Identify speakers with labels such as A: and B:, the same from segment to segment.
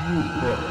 A: Forever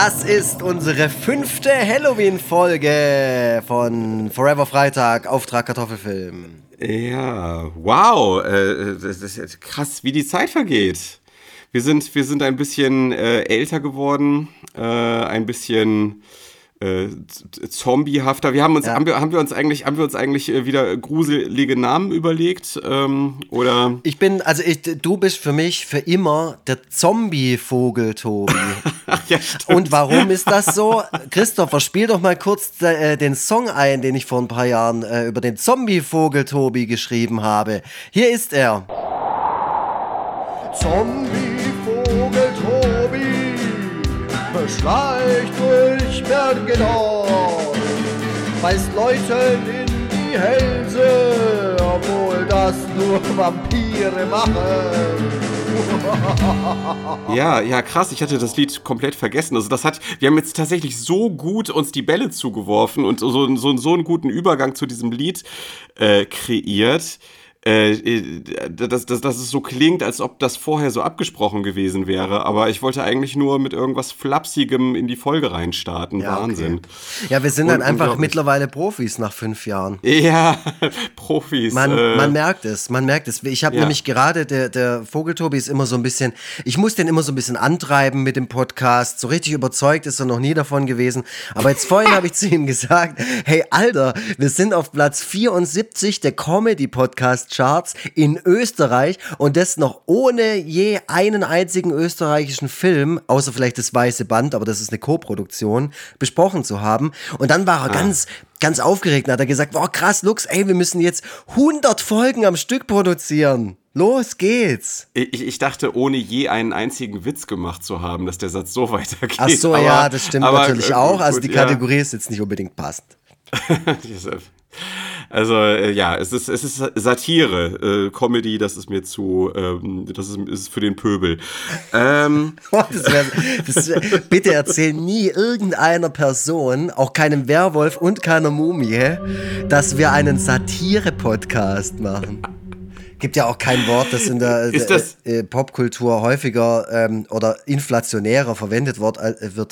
B: Das ist unsere fünfte Halloween-Folge von Forever Freitag, Auftrag Kartoffelfilm.
C: Ja, wow, äh, das ist krass, wie die Zeit vergeht. Wir sind, wir sind ein bisschen äh, älter geworden, äh, ein bisschen äh, zombiehafter. Wir haben uns,
B: Ja.
C: haben, wir, haben wir uns eigentlich, haben wir uns eigentlich äh, wieder gruselige Namen überlegt? Ähm, oder
B: Ich bin, also ich, du bist für mich für immer der Zombie-Vogel, Tobi.
C: Ja.
B: Und warum ist das so? Christopher, spiel doch mal kurz äh, den Song ein, den ich vor ein paar Jahren äh, über den Zombie-Vogel Tobi geschrieben habe. Hier ist er.
D: Zombie-Vogel Tobi beschleicht durch Bergenort, beißt Leuten in die Hälse, obwohl das nur Vampire machen.
C: Ja, ja, krass. Ich hatte das Lied komplett vergessen. Also das hat, wir haben jetzt tatsächlich so gut uns die Bälle zugeworfen und so, so, so einen guten Übergang zu diesem Lied äh, kreiert. Äh, dass, dass, dass es so klingt, als ob das vorher so abgesprochen gewesen wäre. Aber ich wollte eigentlich nur mit irgendwas Flapsigem in die Folge reinstarten.
B: Ja, okay.
C: Wahnsinn.
B: Ja, wir sind dann
C: Und-
B: einfach
C: unglaublich.
B: mittlerweile Profis nach fünf Jahren.
C: Ja, Profis.
B: Man,
C: äh,
B: man merkt es, man merkt es. Ich habe
C: Ja.
B: nämlich gerade, der, der Vogeltobi ist immer so ein bisschen, ich muss den immer so ein bisschen antreiben mit dem Podcast. So richtig überzeugt ist er noch nie davon gewesen. Aber jetzt vorhin habe ich zu ihm gesagt, hey Alter, wir sind auf Platz 74 der Comedy-Podcast-Charts in Österreich und das noch ohne je einen einzigen österreichischen Film, außer vielleicht das Weiße Band, aber das ist eine Co-Produktion, besprochen zu haben. Und dann war er ganz, ganz aufgeregt und hat er gesagt, boah krass, Lux, ey, wir müssen jetzt 100 Folgen am Stück produzieren. Los geht's.
C: ich, ich dachte, ohne je einen einzigen Witz gemacht zu haben, dass der Satz so weitergeht.
B: Ach so,
C: Aber-
B: ja, das stimmt
C: aber,
B: natürlich
C: äh,
B: auch. Also
C: gut,
B: die
C: ja.
B: Kategorie ist jetzt nicht unbedingt passend.
C: Also äh, ja, es ist, es ist Satire, äh, Comedy, das ist mir zu, ähm, das ist, ist für den Pöbel. Ähm,
B: Oh, das wär, das wär, bitte erzähl nie irgendeiner Person, auch keinem Werwolf und keiner Mumie, dass wir einen Satire-Podcast machen. Gibt ja auch kein Wort, das in der
C: Ist das-
B: äh, äh, Popkultur häufiger ähm, oder inflationärer verwendet wird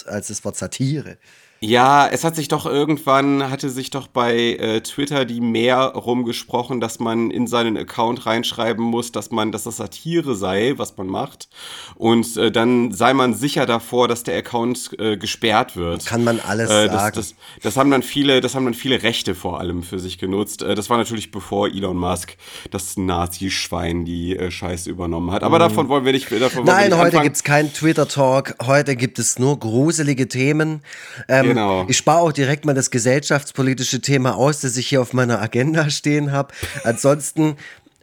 B: als das Wort Satire.
C: Ja, es hat sich doch irgendwann, hatte sich doch bei äh, Twitter die mehr rumgesprochen, dass man in seinen Account reinschreiben muss, dass man, dass das Satire sei, was man macht. Und äh, dann sei man sicher davor, dass der Account äh, gesperrt wird.
B: Kann man alles
C: Äh, das,
B: sagen.
C: das, das haben dann viele, das haben dann viele Rechte vor allem für sich genutzt. Äh, Das war natürlich bevor Elon Musk das Nazi-Schwein die äh, Scheiße übernommen hat. Aber davon wollen wir nicht. Davon wollen wir
B: Mhm. Nein,
C: nicht
B: heute
C: anfangen.
B: gibt's keinen Twitter-Talk. Heute gibt es nur gruselige Themen. Ähm,
C: Genau.
B: Ich spare auch direkt mal das gesellschaftspolitische Thema aus, das ich hier auf meiner Agenda stehen habe. Ansonsten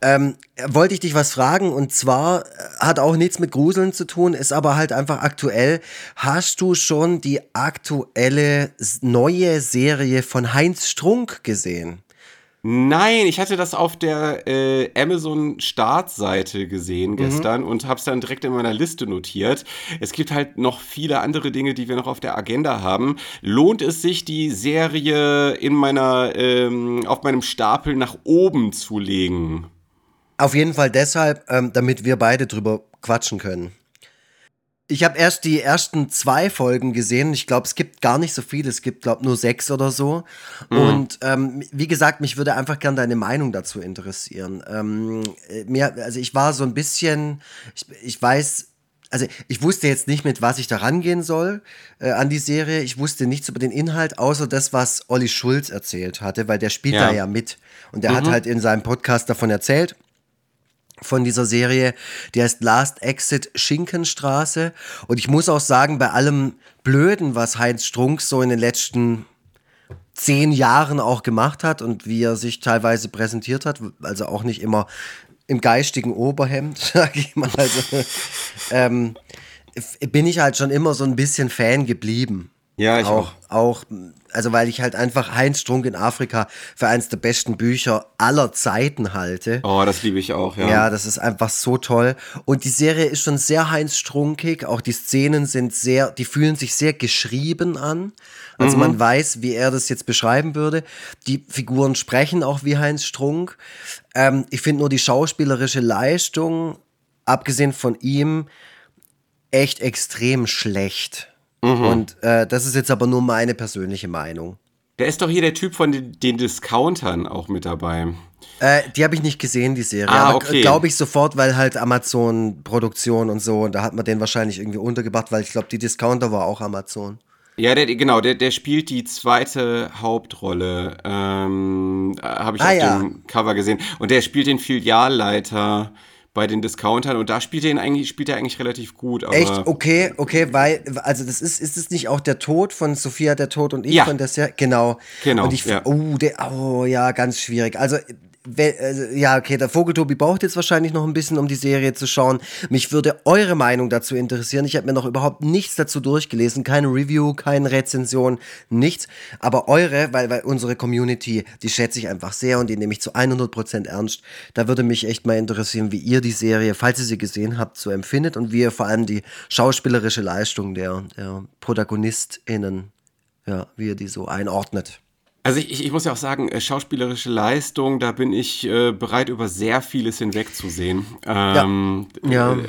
B: ähm, wollte ich dich was fragen und zwar äh, hat auch nichts mit Gruseln zu tun, ist aber halt einfach aktuell. Hast du schon die aktuelle neue Serie von Heinz Strunk gesehen?
C: Nein, ich hatte das auf der äh, Amazon Startseite
B: Mhm.
C: gesehen gestern und habe es dann direkt in meiner Liste notiert. Es gibt halt noch viele andere Dinge, die wir noch auf der Agenda haben. Lohnt es sich, die Serie in meiner ähm, auf meinem Stapel nach oben zu legen?
B: Auf jeden Fall deshalb, ähm, damit wir beide drüber quatschen können. Ich habe erst die ersten zwei Folgen gesehen. Ich glaube, es gibt gar nicht so viel. Es gibt, glaube nur sechs oder so. Und ähm, wie gesagt, mich würde einfach gern deine Meinung dazu interessieren. Ähm, äh, mir, also ich war so ein bisschen, ich, ich weiß, also ich wusste jetzt nicht, mit was ich da rangehen soll äh, an die Serie. Ich wusste nichts über den Inhalt, außer das, was Olli Schulz erzählt hatte, weil der spielt
C: Ja.
B: da ja mit. Und der hat halt in seinem Podcast davon erzählt von dieser Serie, die heißt Last Exit Schinkenstraße. Und ich muss auch sagen, bei allem Blöden, was Heinz Strunk so in den letzten zehn Jahren auch gemacht hat und wie er sich teilweise präsentiert hat, also auch nicht immer im geistigen Oberhemd, sag ich mal. Also, ähm, bin ich halt schon immer so ein bisschen Fan geblieben.
C: Ja, ich
B: auch. Auch, also weil ich halt einfach Heinz Strunk in Afrika für eins der besten Bücher aller Zeiten halte.
C: Oh, das liebe ich auch, ja.
B: Ja, das ist einfach so toll. Und die Serie ist schon sehr Heinz Strunkig. Auch die Szenen sind sehr, die fühlen sich sehr geschrieben an. Also mhm. man weiß, wie er das jetzt beschreiben würde. Die Figuren sprechen auch wie Heinz Strunk. Ähm, ich finde nur die schauspielerische Leistung, abgesehen von ihm, echt extrem schlecht. Mhm. Und äh, das ist jetzt aber nur meine persönliche Meinung.
C: Der ist doch hier der Typ von den, den Discountern auch mit dabei.
B: Äh, die habe ich nicht gesehen, die Serie.
C: Ah, okay.
B: glaube ich sofort, weil halt Amazon-Produktion und so. Und da hat man den wahrscheinlich irgendwie untergebracht, weil ich glaube, die Discounter war auch Amazon.
C: Ja, der, genau, der, der spielt die zweite Hauptrolle. Ähm, habe ich
B: ah,
C: auf
B: ja.
C: dem Cover gesehen. Und der spielt den Filialleiter bei den Discountern und da spielt er ihn eigentlich, spielt er eigentlich relativ gut. Aber
B: Echt? Okay, okay, weil, also das ist, ist es nicht auch der Tod von Sophia, der Tod und ich
C: Ja.
B: von der Serie? Genau.
C: Genau,
B: Und ich,
C: ja.
B: oh, der, oh, ja, ganz schwierig. Also, ja, okay, der Vogeltobi braucht jetzt wahrscheinlich noch ein bisschen, um die Serie zu schauen. Mich würde eure Meinung dazu interessieren. Ich habe mir noch überhaupt nichts dazu durchgelesen. Keine Review, keine Rezension, nichts. Aber eure, weil, weil unsere Community, die schätze ich einfach sehr und die nehme ich zu 100% ernst. Da würde mich echt mal interessieren, wie ihr die Serie, falls ihr sie gesehen habt, so empfindet und wie ihr vor allem die schauspielerische Leistung der, der ProtagonistInnen, ja, wie ihr die so einordnet.
C: Also ich, ich, ich muss ja auch sagen, äh, schauspielerische Leistung, da bin ich äh, bereit, über sehr vieles hinwegzusehen. Ähm,
B: Ja.
C: äh,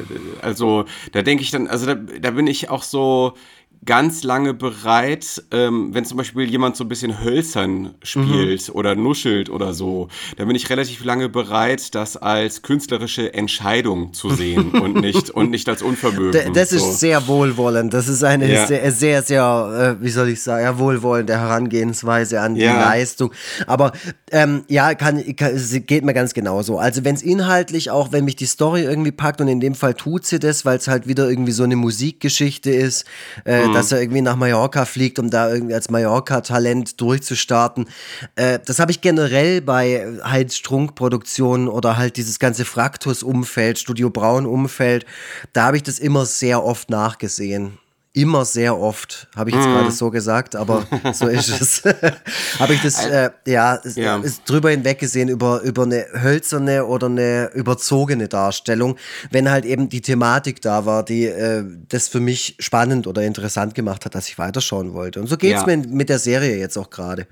C: Also da denke ich dann, also da, da bin ich auch so ganz lange bereit, ähm, wenn zum Beispiel jemand so ein bisschen hölzern spielt
B: Mhm.
C: oder nuschelt oder so, da bin ich relativ lange bereit, das als künstlerische Entscheidung zu sehen und nicht und nicht als Unvermögen.
B: D das
C: so.
B: ist sehr wohlwollend. Das ist eine
C: Ja.
B: sehr, sehr, sehr, äh, wie soll ich sagen, ja, wohlwollende Herangehensweise an die
C: Ja.
B: Leistung. Aber ähm, ja, kann, kann, es geht mir ganz genauso. Also wenn es inhaltlich auch, wenn mich die Story irgendwie packt und in dem Fall tut sie das, weil es halt wieder irgendwie so eine Musikgeschichte ist, äh,
C: Mhm.
B: Dass er irgendwie nach Mallorca fliegt, um da irgendwie als Mallorca-Talent durchzustarten. Äh, das habe ich generell bei Heinz Strunk-Produktionen oder halt dieses ganze Fraktus-Umfeld, Studio Braun-Umfeld, da habe ich das immer sehr oft nachgesehen. Immer sehr oft, habe ich jetzt gerade so gesagt, aber so ist es. habe ich das, äh, ja, ist,
C: Ja.
B: ist drüber hinweg gesehen über, über eine hölzerne oder eine überzogene Darstellung, wenn halt eben die Thematik da war, die äh, das für mich spannend oder interessant gemacht hat, dass ich weiterschauen wollte. Und so geht's
C: Ja.
B: mir mit der Serie jetzt auch gerade.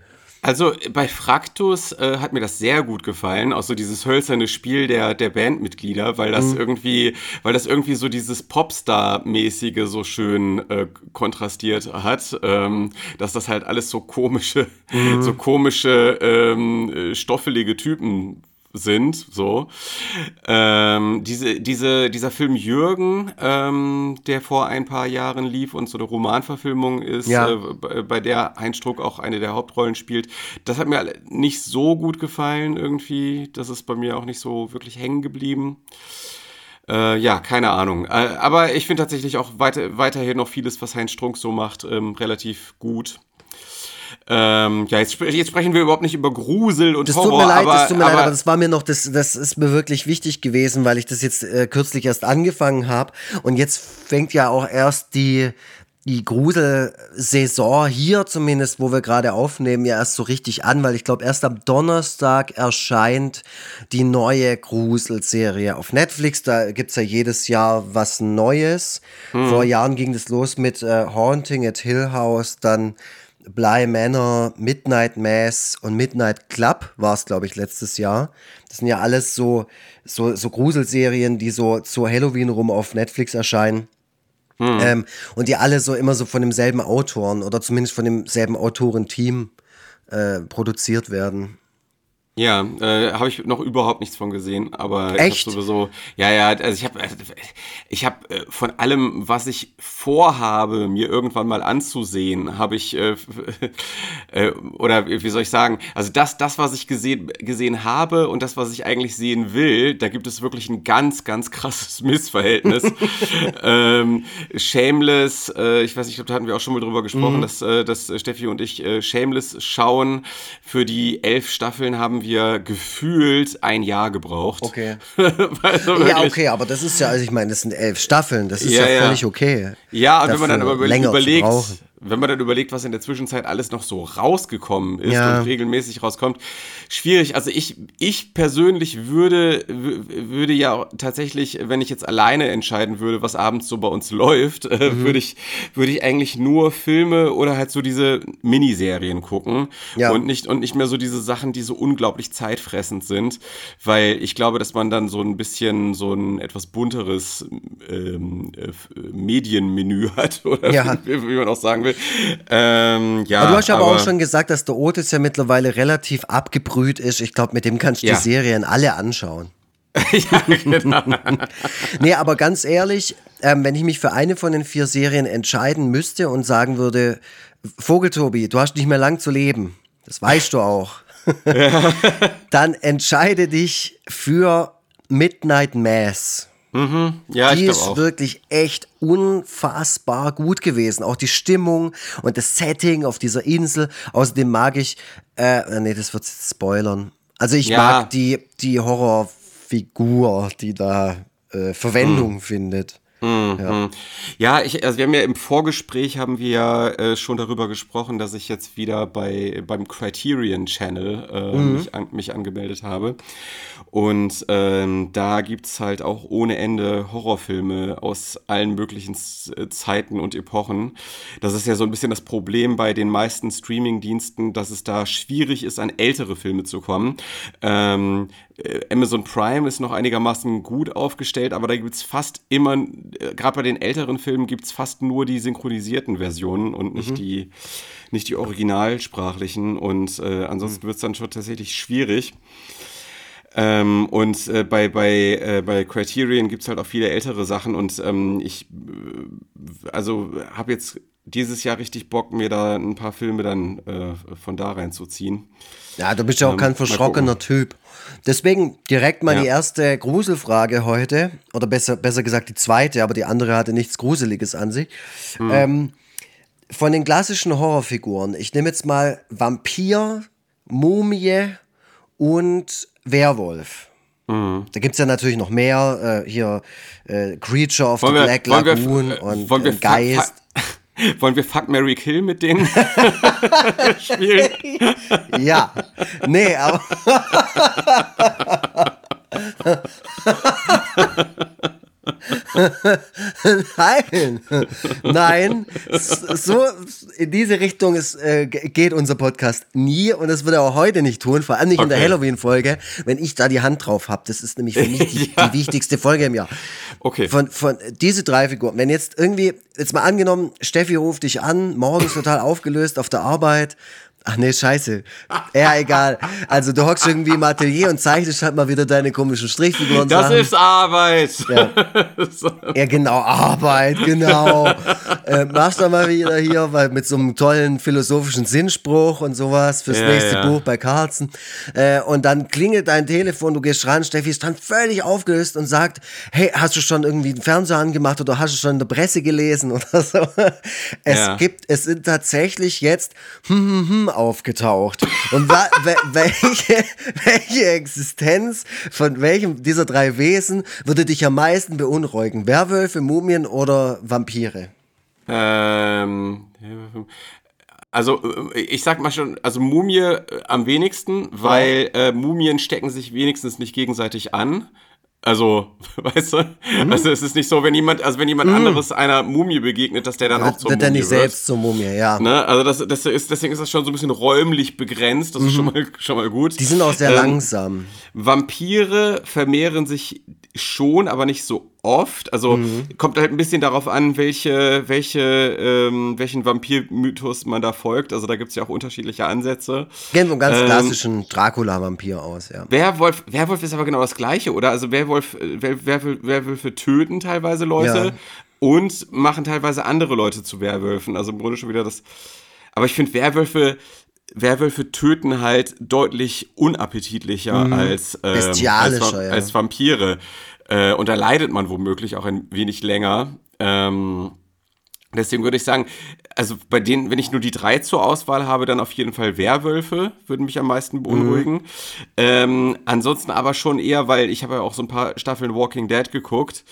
C: Also bei Fraktus äh, hat mir das sehr gut gefallen, auch so dieses hölzerne Spiel der, der Bandmitglieder, weil
B: Mhm.
C: das irgendwie, weil das irgendwie so dieses Popstar-mäßige so schön äh, kontrastiert hat, ähm, dass das halt alles so komische,
B: Mhm.
C: so komische, ähm, äh, stoffelige Typen sind, so. Ähm, diese, diese, dieser Film Jürgen, ähm, der vor ein paar Jahren lief und so eine Romanverfilmung ist,
B: Ja.
C: äh, bei- bei der Heinz Struck auch eine der Hauptrollen spielt, das hat mir nicht so gut gefallen irgendwie. Das ist bei mir auch nicht so wirklich hängen geblieben. Äh, ja, keine Ahnung. Äh, aber ich finde tatsächlich auch weiter, weiterhin noch vieles, was Heinz Strunk so macht, ähm, relativ gut. Ähm, ja, jetzt, jetzt sprechen wir überhaupt nicht über Grusel und
B: Das
C: Horror.
B: tut mir leid,
C: aber,
B: das tut mir leid,
C: aber
B: aber das war mir noch, das, das ist mir wirklich wichtig gewesen, weil ich das jetzt äh, kürzlich erst angefangen habe. Und jetzt fängt ja auch erst die, die Gruselsaison hier zumindest, wo wir gerade aufnehmen, ja erst so richtig an, weil ich glaube, erst am Donnerstag erscheint die neue Gruselserie auf Netflix. Da gibt's ja jedes Jahr was Neues. Vor Jahren ging das los mit äh, Haunting at Hill House, dann Bly Manor, Midnight Mass und Midnight Club war es, glaube ich, letztes Jahr. Das sind ja alles so, so, so Gruselserien, die so zu Halloween rum auf Netflix erscheinen. Ähm, und die alle so immer so von demselben Autoren oder zumindest von demselben Autorenteam äh, produziert werden.
C: Ja, äh, habe ich noch überhaupt nichts von gesehen, aber
B: Echt?
C: ich habe sowieso, ja, ja, also ich habe, ich habe äh, von allem, was ich vorhabe, mir irgendwann mal anzusehen, habe ich, äh, äh, oder wie soll ich sagen, also das, das, was ich gesehen, gesehen habe und das, was ich eigentlich sehen will, da gibt es wirklich ein ganz, ganz krasses Missverhältnis. ähm, Shameless, äh, ich weiß nicht, da hatten wir auch schon mal drüber gesprochen, mhm. dass, äh, dass Steffi und ich äh, Shameless schauen. Für die elf Staffeln haben wir gefühlt ein Jahr gebraucht.
B: Okay. also ja, okay, aber das ist ja, also ich meine, das sind elf Staffeln, das ist ja, ja völlig okay.
C: Ja, und wenn man dann aber überlegt, wenn man dann überlegt, was in der Zwischenzeit alles noch so rausgekommen ist ja. und regelmäßig rauskommt, schwierig. Also ich, ich persönlich würde, würde ja tatsächlich, wenn ich jetzt alleine entscheiden würde, was abends so bei uns läuft, äh, mhm. würde ich, würde ich eigentlich nur Filme oder halt so diese Miniserien gucken ja. und nicht, und nicht mehr so diese Sachen, die so unglaublich zeitfressend sind, weil ich glaube, dass man dann so ein bisschen so ein etwas bunteres ähm, äh, Medienmenü hat oder ja. wie, wie man auch sagen will. Ähm, ja,
B: aber du hast aber, aber, auch schon gesagt, dass der Otis ja mittlerweile relativ abgebrüht ist. Ich glaube, mit dem kannst du ja. die Serien alle anschauen. ja, genau. nee, aber ganz ehrlich, ähm, wenn ich mich für eine von den vier Serien entscheiden müsste und sagen würde, Vogeltobi, du hast nicht mehr lang zu leben, das weißt du auch, dann entscheide dich für Midnight Mass.
C: Mhm. Ja,
B: die ist wirklich echt unfassbar gut gewesen. Auch die Stimmung und das Setting auf dieser Insel. Außerdem mag ich, äh, nee, das wird spoilern. Also ich ja. mag die, die Horrorfigur, die da äh, Verwendung hm. findet.
C: Mhm. Ja. ja, ich, also wir haben ja im Vorgespräch haben wir äh, schon darüber gesprochen, dass ich jetzt wieder bei beim Criterion Channel äh, mhm. mich, an, mich angemeldet habe. Und ähm, da gibt's halt auch ohne Ende Horrorfilme aus allen möglichen äh, Zeiten und Epochen. Das ist ja so ein bisschen das Problem bei den meisten Streaming-Diensten, dass es da schwierig ist, an ältere Filme zu kommen. Ähm, äh, Amazon Prime ist noch einigermaßen gut aufgestellt, aber da gibt's fast immer, äh, gerade bei den älteren Filmen gibt's fast nur die synchronisierten Versionen und nicht mhm. die nicht die originalsprachlichen und äh, ansonsten mhm. wird's dann schon tatsächlich schwierig. Ähm, und äh, bei, bei, äh, bei Criterion gibt's halt auch viele ältere Sachen und ähm, ich äh, also habe jetzt dieses Jahr richtig Bock, mir da ein paar Filme dann äh, von da reinzuziehen.
B: Ja, du bist ja auch ähm, kein verschrockener Typ. Deswegen direkt mal ja. die erste Gruselfrage heute, oder besser, besser gesagt die zweite, aber die andere hatte nichts Gruseliges an sich. Hm. Ähm, von den klassischen Horrorfiguren, ich nehme jetzt mal Vampir, Mumie und Werwolf. Mhm. Da gibt es ja natürlich noch mehr. Äh, hier äh, Creature of wollen the Black wir, Lagoon wir, und, und äh, Geist.
C: Wollen wir Fuck Mary Kill mit denen spielen?
B: ja. Nee, aber. Nein, nein, so in diese Richtung ist, äh, geht unser Podcast nie und das wird er auch heute nicht tun, vor allem nicht okay. in der Halloween-Folge, wenn ich da die Hand drauf habe. Das ist nämlich für mich die, ja. die, wichtigste Folge im Jahr.
C: Okay.
B: Von, von diese drei Figuren. Wenn jetzt irgendwie, jetzt mal angenommen, Steffi ruft dich an, morgens total aufgelöst auf der Arbeit, Ach nee, scheiße. Ja, egal. Also du hockst irgendwie im Atelier und zeichnest halt mal wieder deine komischen Strichfiguren.
C: Das Sachen. ist Arbeit.
B: Ja. ja, genau, Arbeit, genau. äh, machst du mal wieder hier weil mit so einem tollen philosophischen Sinnspruch und sowas fürs ja, nächste ja. Buch bei Carlsen. Äh, und dann klingelt dein Telefon, du gehst ran, Steffi ist dann völlig aufgelöst und sagt, hey, hast du schon irgendwie den Fernseher angemacht oder hast du schon in der Presse gelesen oder so? Es gibt, es sind tatsächlich jetzt hm, hm, hm, aufgetaucht. Und wa welche, welche Existenz von welchem dieser drei Wesen würde dich am meisten beunruhigen? Werwölfe, Mumien oder Vampire?
C: Ähm, also äh, ich sag mal schon, also Mumie äh, am wenigsten, weil äh, Mumien stecken sich wenigstens nicht gegenseitig an. Also, weißt du? Mhm. Also es ist nicht so, wenn jemand, also wenn jemand mhm. anderes einer Mumie begegnet, dass der dann auch zur
B: wird
C: Mumie
B: wird. nicht selbst zur Mumie, ja.
C: Ne? Also das, das ist, deswegen ist das schon so ein bisschen räumlich begrenzt, das mhm. ist schon mal, schon mal gut.
B: Die sind auch sehr ähm, langsam.
C: Vampire vermehren sich schon, aber nicht so oft. Also mhm. kommt halt ein bisschen darauf an, welche, welche, ähm, welchen Vampir-Mythos man da folgt. Also da gibt es ja auch unterschiedliche Ansätze.
B: Gehen so einen ganz ähm, klassischen Dracula-Vampir aus, ja.
C: Werwolf, Werwolf ist aber genau das Gleiche, oder? Also Werwolf, Wer, Werwölfe, Werwölfe töten teilweise Leute ja. und machen teilweise andere Leute zu Werwölfen. Also im Grunde schon wieder das. Aber ich finde Werwölfe Werwölfe töten halt deutlich unappetitlicher
B: Mhm.
C: als, ähm, als, Va-
B: ja.
C: als Vampire. Äh, und da leidet man womöglich auch ein wenig länger. Ähm, deswegen würde ich sagen, also bei denen, wenn ich nur die drei zur Auswahl habe, dann auf jeden Fall Werwölfe, würden mich am meisten beunruhigen.
B: Mhm.
C: Ähm, ansonsten aber schon eher, weil ich habe ja auch so ein paar Staffeln Walking Dead geguckt,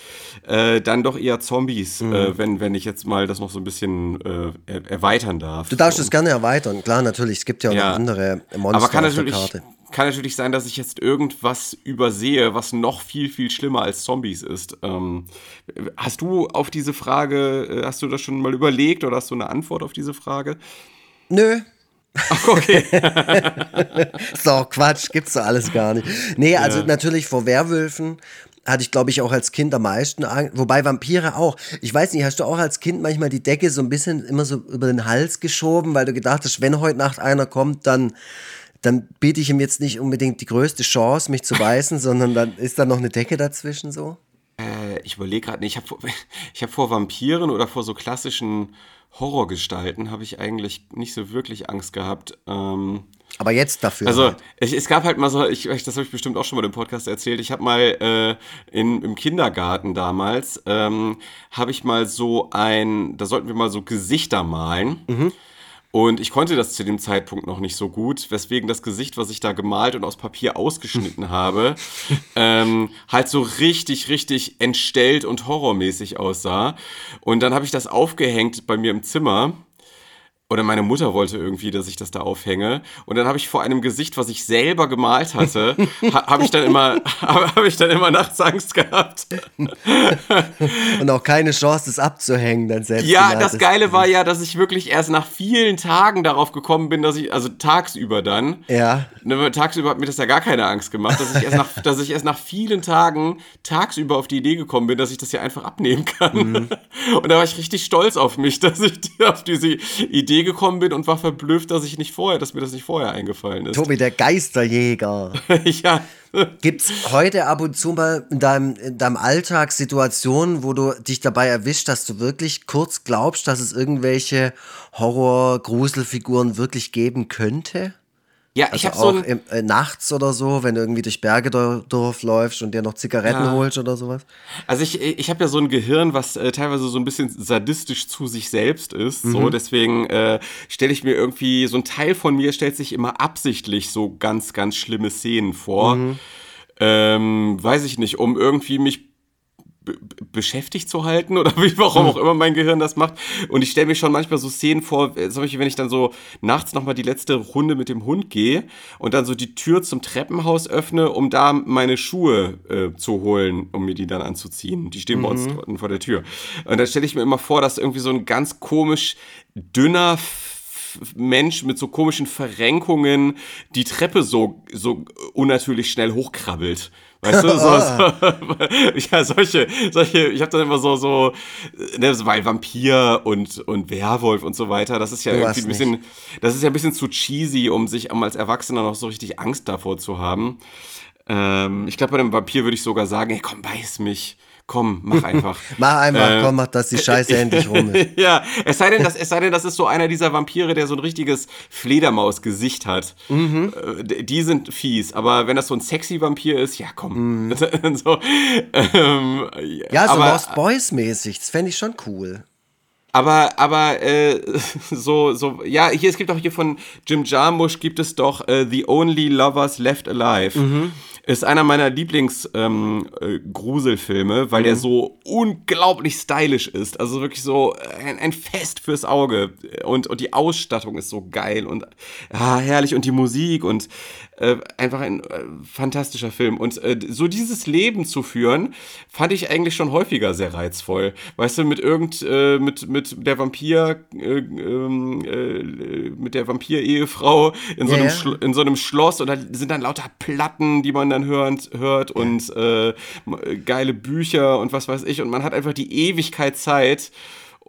C: äh, dann doch eher Zombies,
B: Mhm.
C: äh, wenn, wenn ich jetzt mal das noch so ein bisschen äh, er erweitern darf.
B: Du darfst es gerne erweitern. Klar, natürlich. Es gibt ja auch
C: Ja.
B: noch andere Monster
C: Aber kann
B: auf der
C: natürlich,
B: Karte.
C: Kann natürlich sein, dass ich jetzt irgendwas übersehe, was noch viel, viel schlimmer als Zombies ist. Ähm, hast du auf diese Frage, äh, hast du das schon mal überlegt oder hast du eine Antwort auf diese Frage?
B: Nö.
C: Okay.
B: Ist doch Quatsch, gibt's doch alles gar nicht. Nee, also natürlich vor Werwölfen hatte ich, glaube ich, auch als Kind am meisten Angst. Wobei Vampire auch. Ich weiß nicht, hast du auch als Kind manchmal die Decke so ein bisschen immer so über den Hals geschoben, weil du gedacht hast, wenn heute Nacht einer kommt, dann, dann biete ich ihm jetzt nicht unbedingt die größte Chance, mich zu beißen, sondern dann ist da noch eine Decke dazwischen so.
C: Äh, ich überlege gerade, nee, ich habe vor, ich hab vor Vampiren oder vor so klassischen Horrorgestalten habe ich eigentlich nicht so wirklich Angst gehabt. Ähm,
B: Aber jetzt dafür.
C: Also
B: halt.
C: ich, es gab halt mal so, ich, das habe ich bestimmt auch schon mal im Podcast erzählt. Ich habe mal äh, in, im Kindergarten damals ähm, habe ich mal so ein, da sollten wir mal so Gesichter malen. Und ich konnte das zu dem Zeitpunkt noch nicht so gut, weswegen das Gesicht, was ich da gemalt und aus Papier ausgeschnitten habe, ähm, halt so richtig, richtig entstellt und horrormäßig aussah. Und dann habe ich das aufgehängt bei mir im Zimmer. Oder meine Mutter wollte irgendwie, dass ich das da aufhänge. Und dann habe ich vor einem Gesicht, was ich selber gemalt hatte, ha, habe ich dann immer, habe ich dann immer nachts Angst gehabt.
B: Und auch keine Chance, das abzuhängen dann selbst.
C: Ja, das Geile war ja, dass ich wirklich erst nach vielen Tagen darauf gekommen bin, dass ich, also tagsüber dann,
B: Ja.
C: Ne, tagsüber hat mir das ja gar keine Angst gemacht, dass ich erst nach, dass ich erst nach vielen Tagen tagsüber auf die Idee gekommen bin, dass ich das ja einfach abnehmen kann.
B: Mhm.
C: Und da war ich richtig stolz auf mich, dass ich auf diese Idee gekommen bin und war verblüfft, dass ich nicht vorher, dass mir das nicht vorher eingefallen ist.
B: Tobi, der Geisterjäger.
C: ja.
B: Gibt's heute ab und zu mal in deinem, in deinem Alltag Situationen, wo du dich dabei erwischt, dass du wirklich kurz glaubst, dass es irgendwelche Horror-Gruselfiguren wirklich geben könnte?
C: Ja, ich
B: Also
C: habe so
B: auch
C: ein,
B: im, äh, nachts oder so, wenn du irgendwie durch Bergedorf läufst und dir noch Zigaretten
C: Ja.
B: holst oder sowas?
C: Also ich, ich habe ja so ein Gehirn, was äh, teilweise so ein bisschen sadistisch zu sich selbst ist. So,
B: Mhm.
C: deswegen äh, stelle ich mir irgendwie, so ein Teil von mir stellt sich immer absichtlich so ganz, ganz schlimme Szenen vor.
B: Mhm.
C: Ähm, weiß ich nicht, um irgendwie mich beschäftigt zu halten oder wie, warum auch immer mein Gehirn das macht. Und ich stelle mir schon manchmal so Szenen vor, äh, zum Beispiel, wenn ich dann so nachts nochmal die letzte Runde mit dem Hund gehe und dann so die Tür zum Treppenhaus öffne, um da meine Schuhe äh, zu holen, um mir die dann anzuziehen. Die stehen bei uns draußen vor der Tür. Und dann stelle ich mir immer vor, dass irgendwie so ein ganz komisch dünner Mensch mit so komischen Verrenkungen die Treppe so, so unnatürlich schnell hochkrabbelt. Weißt du, so, so, ja, solche, solche, ich habe dann immer so, so, ne, weil Vampir und, und Werwolf und so weiter, das ist ja
B: Du
C: irgendwie ein bisschen, das ist ja ein bisschen zu cheesy, um sich um als Erwachsener noch so richtig Angst davor zu haben. Ähm, ich glaube, bei einem Vampir würde ich sogar sagen, hey, komm, beiß mich. Komm, mach einfach.
B: Mach einfach,
C: Äh,
B: komm, mach, dass die Scheiße endlich rum ist.
C: ja, es sei, denn, das, es sei denn, das ist so einer dieser Vampire, der so ein richtiges Fledermaus-Gesicht hat.
B: Mhm.
C: Äh, Die sind fies, aber wenn das so ein sexy Vampir ist, ja komm.
B: Mhm.
C: so, ähm,
B: Ja, so
C: aber,
B: Lost Boys mäßig, das fände ich schon cool.
C: aber, aber äh, so, so, ja, hier, es gibt auch hier von Jim Jarmusch gibt es doch äh, The Only Lovers Left Alive.
B: Mhm.
C: Ist einer meiner Lieblings-Gruselfilme, ähm, äh, weil der so unglaublich stylisch ist. Also wirklich so ein, ein Fest fürs Auge. Und, und die Ausstattung ist so geil und ah, herrlich. Und die Musik und äh, einfach ein äh, fantastischer Film. Und äh, so dieses Leben zu führen, fand ich eigentlich schon häufiger sehr reizvoll. Weißt du, mit irgend, äh, mit, mit der Vampir, äh, ähm, äh, mit der Vampir-Ehefrau in, so
B: Ja,
C: einem in so einem Schloss und da sind dann lauter Platten, die man dann hört, hört und geile Bücher und was weiß ich. Und man hat einfach die Ewigkeit Zeit.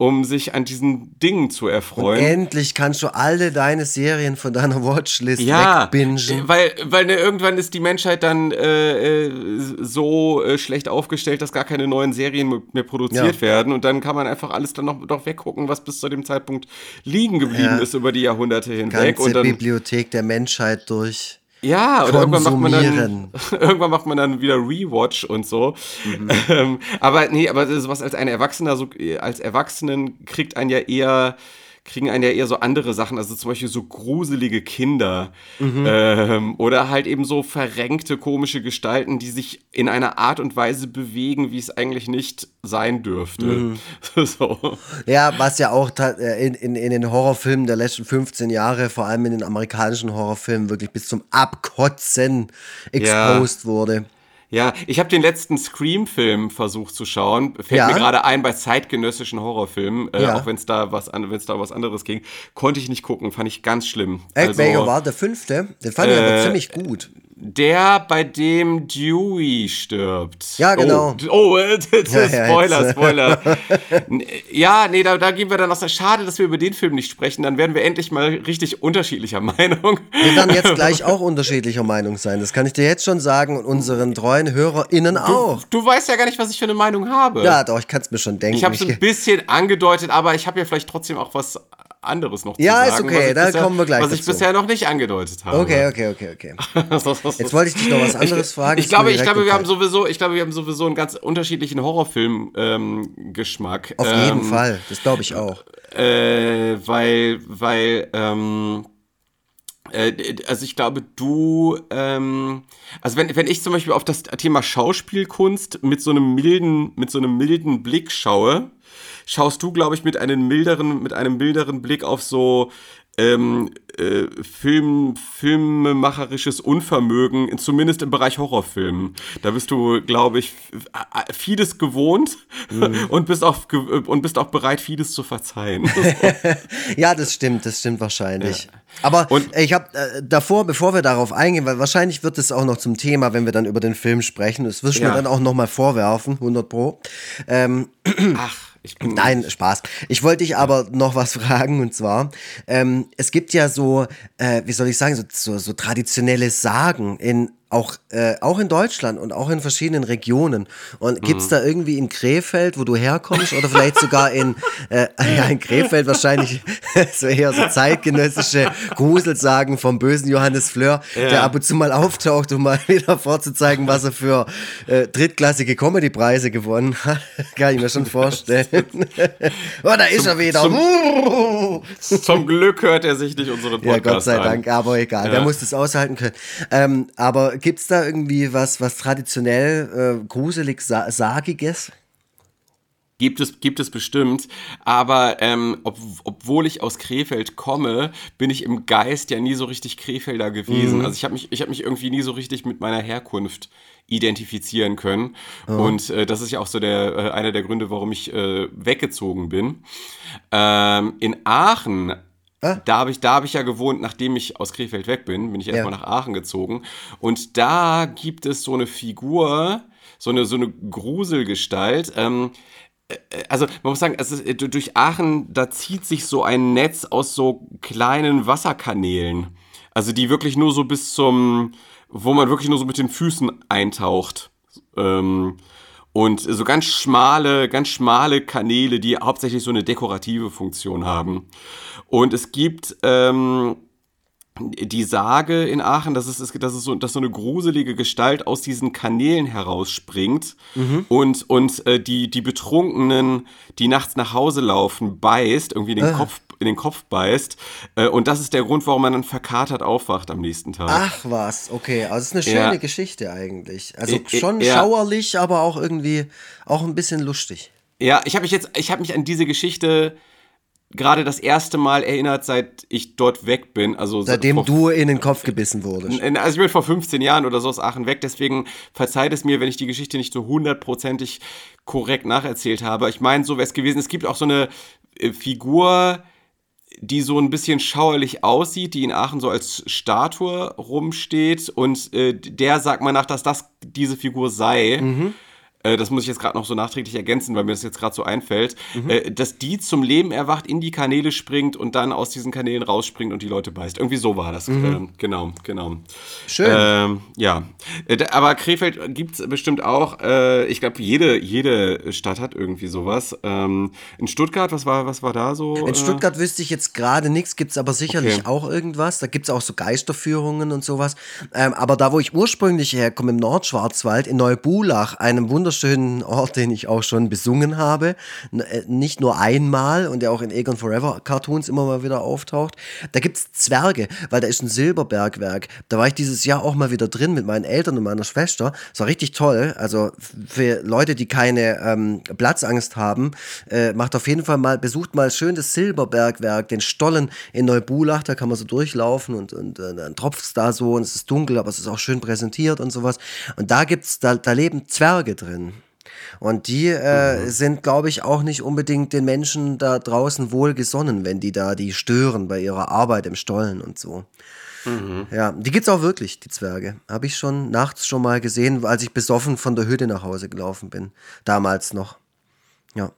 C: Um sich an diesen Dingen zu erfreuen.
B: Endlich kannst du alle deine Serien von deiner Watchlist
C: ja,
B: wegbingen.
C: weil, weil ne, irgendwann ist die Menschheit dann äh, äh, so äh, schlecht aufgestellt, dass gar keine neuen Serien mehr produziert
B: Ja.
C: werden und dann kann man einfach alles dann noch, noch weggucken, was bis zu dem Zeitpunkt liegen geblieben
B: Ja.
C: ist über die Jahrhunderte hinweg.
B: Ganze
C: Und dann,
B: Bibliothek der Menschheit durch.
C: Ja, und irgendwann macht man dann irgendwann macht man dann wieder Rewatch und so.
B: Mhm.
C: Ähm, aber nee, aber sowas als ein Erwachsener, so als Erwachsenen kriegt einen ja eher kriegen einen ja eher so andere Sachen, also zum Beispiel so gruselige Kinder
B: Mhm.
C: ähm, oder halt eben so verrenkte, komische Gestalten, die sich in einer Art und Weise bewegen, wie es eigentlich nicht sein dürfte.
B: Mhm.
C: so.
B: Ja, was ja auch äh, in, in, in den Horrorfilmen der letzten 15 Jahre, vor allem in den amerikanischen Horrorfilmen, wirklich bis zum Abkotzen exposed wurde.
C: Ja, ich habe den letzten Scream-Film versucht zu schauen. Fällt
B: Ja.
C: mir gerade ein bei zeitgenössischen Horrorfilmen, äh,
B: Ja.
C: auch wenn es da was an, wenn's da was anderes ging, konnte ich nicht gucken, fand ich ganz schlimm.
B: Echt, welcher war der fünfte? Den fand ich aber
C: Äh,
B: ziemlich gut.
C: Der, bei dem Dewey stirbt.
B: Ja, genau.
C: Oh, oh
B: Ja, ja,
C: Spoiler,
B: jetzt.
C: Spoiler. Ja, nee, da, da gehen wir dann aus der Schade, dass wir über den Film nicht sprechen. Dann werden wir endlich mal richtig unterschiedlicher Meinung.
B: Wir werden jetzt gleich auch unterschiedlicher Meinung sein. Das kann ich dir jetzt schon sagen und unseren treuen HörerInnen auch.
C: Du weißt ja gar nicht, was ich für eine Meinung habe.
B: Ja, doch, ich kann es mir schon denken.
C: Ich habe es ein bisschen angedeutet, aber ich habe ja vielleicht trotzdem auch was anderes noch
B: Ja,
C: zu
B: ist
C: sagen.
B: okay,
C: was ich
B: da
C: bisher,
B: kommen wir gleich
C: Was ich
B: dazu.
C: bisher noch nicht angedeutet habe.
B: okay, okay, okay, okay. Jetzt wollte ich dich noch was anderes fragen.
C: Ich
B: ist mir
C: glaube, ich glaube, wir haben sowieso, ich glaube, wir haben sowieso einen ganz unterschiedlichen Horrorfilm-Geschmack.
B: Auf
C: ähm,
B: jeden Fall, das glaube ich auch.
C: Äh, weil, weil, ähm, äh, also ich glaube, du, ähm, also wenn, wenn ich zum Beispiel auf das Thema Schauspielkunst mit so einem milden, mit so einem milden Blick schaue, schaust du, glaube ich, mit einem milderen, mit einem milderen Blick auf so ähm, äh, Film, filmemacherisches Unvermögen, in- zumindest im Bereich Horrorfilmen. Da bist du, glaube ich, vieles gewohnt und, bist auch, und bist auch bereit, vieles zu verzeihen.
B: Ja, das stimmt, das stimmt wahrscheinlich. Aber
C: Und-
B: ich habe äh, davor, bevor wir darauf eingehen, weil wahrscheinlich wird es auch noch zum Thema, wenn wir dann über den Film sprechen. Das wirst du
C: Ja.
B: mir dann auch noch mal vorwerfen, 100 pro. Ähm,
C: Ach.
B: Nein, Spaß. Ich wollte dich aber noch was fragen und zwar, ähm, es gibt ja so, äh, wie soll ich sagen, so, so, so traditionelle Sagen in auch, äh, auch in Deutschland und auch in verschiedenen Regionen. Und gibt's da irgendwie in Krefeld, wo du herkommst, oder vielleicht sogar in, äh, ja, in Krefeld wahrscheinlich so eher so zeitgenössische Gruselsagen vom bösen Johannes Fleur, der ab und zu mal auftaucht, um mal wieder vorzuzeigen, was er für äh, drittklassige Comedy-Preise gewonnen hat. Kann ich mir schon vorstellen. oh, da ist er wieder.
C: Zum Glück hört er sich nicht unseren
B: Ja,
C: Podcast
B: Gott sei
C: an.
B: Dank, aber egal, der
C: Ja.
B: muss das aushalten können. Ähm, aber gibt's da irgendwie was, was traditionell äh, gruselig sa sagiges?
C: Gibt es, gibt es bestimmt, aber ähm, ob, obwohl ich aus Krefeld komme, bin ich im Geist ja nie so richtig Krefelder gewesen.
B: Mhm.
C: Also ich habe mich, ich hab mich irgendwie nie so richtig mit meiner Herkunft identifizieren können. Und äh, das ist ja auch so der, äh, einer der Gründe, warum ich äh, weggezogen bin. Ähm, in Aachen Da habe ich, da hab ich ja gewohnt, nachdem ich aus Krefeld weg bin, bin ich erstmal
B: Ja.
C: nach Aachen gezogen. Und da gibt es so eine Figur, so eine, so eine Gruselgestalt. Ähm, äh, also man muss sagen, es ist, äh, durch Aachen, da zieht sich so ein Netz aus so kleinen Wasserkanälen. Also die wirklich nur so bis zum, wo man wirklich nur so mit den Füßen eintaucht. Ähm, und so ganz schmale, ganz schmale Kanäle, die hauptsächlich so eine dekorative Funktion haben. Und es gibt ähm, die Sage in Aachen, dass es, dass, es so, dass so eine gruselige Gestalt aus diesen Kanälen herausspringt und, und äh, die, die Betrunkenen, die nachts nach Hause laufen, beißt, irgendwie in den, Kopf, in den Kopf beißt. Äh, und das ist der Grund, warum man dann verkatert aufwacht am nächsten Tag.
B: Ach was, okay. Also es ist eine schöne
C: Ja.
B: Geschichte eigentlich. Also schon
C: ja.
B: schauerlich, aber auch irgendwie auch ein bisschen lustig.
C: Ja, ich habe mich jetzt, ich habe mich an diese Geschichte gerade das erste Mal erinnert, seit ich dort weg bin. Also
B: Seitdem
C: vor,
B: du in den Kopf gebissen wurdest.
C: Also ich bin vor 15 Jahren oder so aus Aachen weg, deswegen verzeiht es mir, wenn ich die Geschichte nicht so hundertprozentig korrekt nacherzählt habe. Ich meine, so wäre es gewesen. Es gibt auch so eine äh, Figur, die so ein bisschen schauerlich aussieht, die in Aachen so als Statue rumsteht und äh, der sagt man nach, dass das diese Figur sei. Äh, das muss ich jetzt gerade noch so nachträglich ergänzen, weil mir das jetzt gerade so einfällt, äh, dass die zum Leben erwacht, in die Kanäle springt und dann aus diesen Kanälen rausspringt und die Leute beißt. Irgendwie so war das. Ähm, genau, genau.
B: Schön.
C: Ähm, ja, Äh, aber Krefeld gibt es bestimmt auch. Äh, ich glaube, jede, jede Stadt hat irgendwie sowas. Ähm, in Stuttgart, was war, was war da so?
B: In
C: äh?
B: Stuttgart wüsste ich jetzt gerade nichts, gibt es aber sicherlich
C: Okay.
B: auch irgendwas. Da gibt es auch so Geisterführungen und sowas. Ähm, aber da, wo ich ursprünglich herkomme, im Nordschwarzwald, in Neubulach, einem wunderschönen Ort, den ich auch schon besungen habe, äh, nicht nur einmal und der auch in Egon Forever Cartoons immer mal wieder auftaucht, da gibt es Zwerge, weil da ist ein Silberbergwerk. Da war ich dieses Jahr auch mal wieder drin mit meinen Eltern und meiner Schwester. Es war richtig toll. Also für Leute, die keine ähm, Platzangst haben, äh, macht auf jeden Fall mal, besucht mal schön das Silberbergwerk, den Stollen in Neubulach. Da kann man so durchlaufen und, und äh, dann tropft es da so und es ist dunkel, aber es ist auch schön präsentiert und sowas. Und da gibt's, da, da leben Zwerge drin. Und die äh, sind, glaube ich, auch nicht unbedingt den Menschen da draußen wohlgesonnen, wenn die da die stören bei ihrer Arbeit im Stollen und so. Ja, die gibt's auch wirklich, die Zwerge. Habe ich schon nachts schon mal gesehen, als ich besoffen von der Hütte nach Hause gelaufen bin. Damals noch. Ja,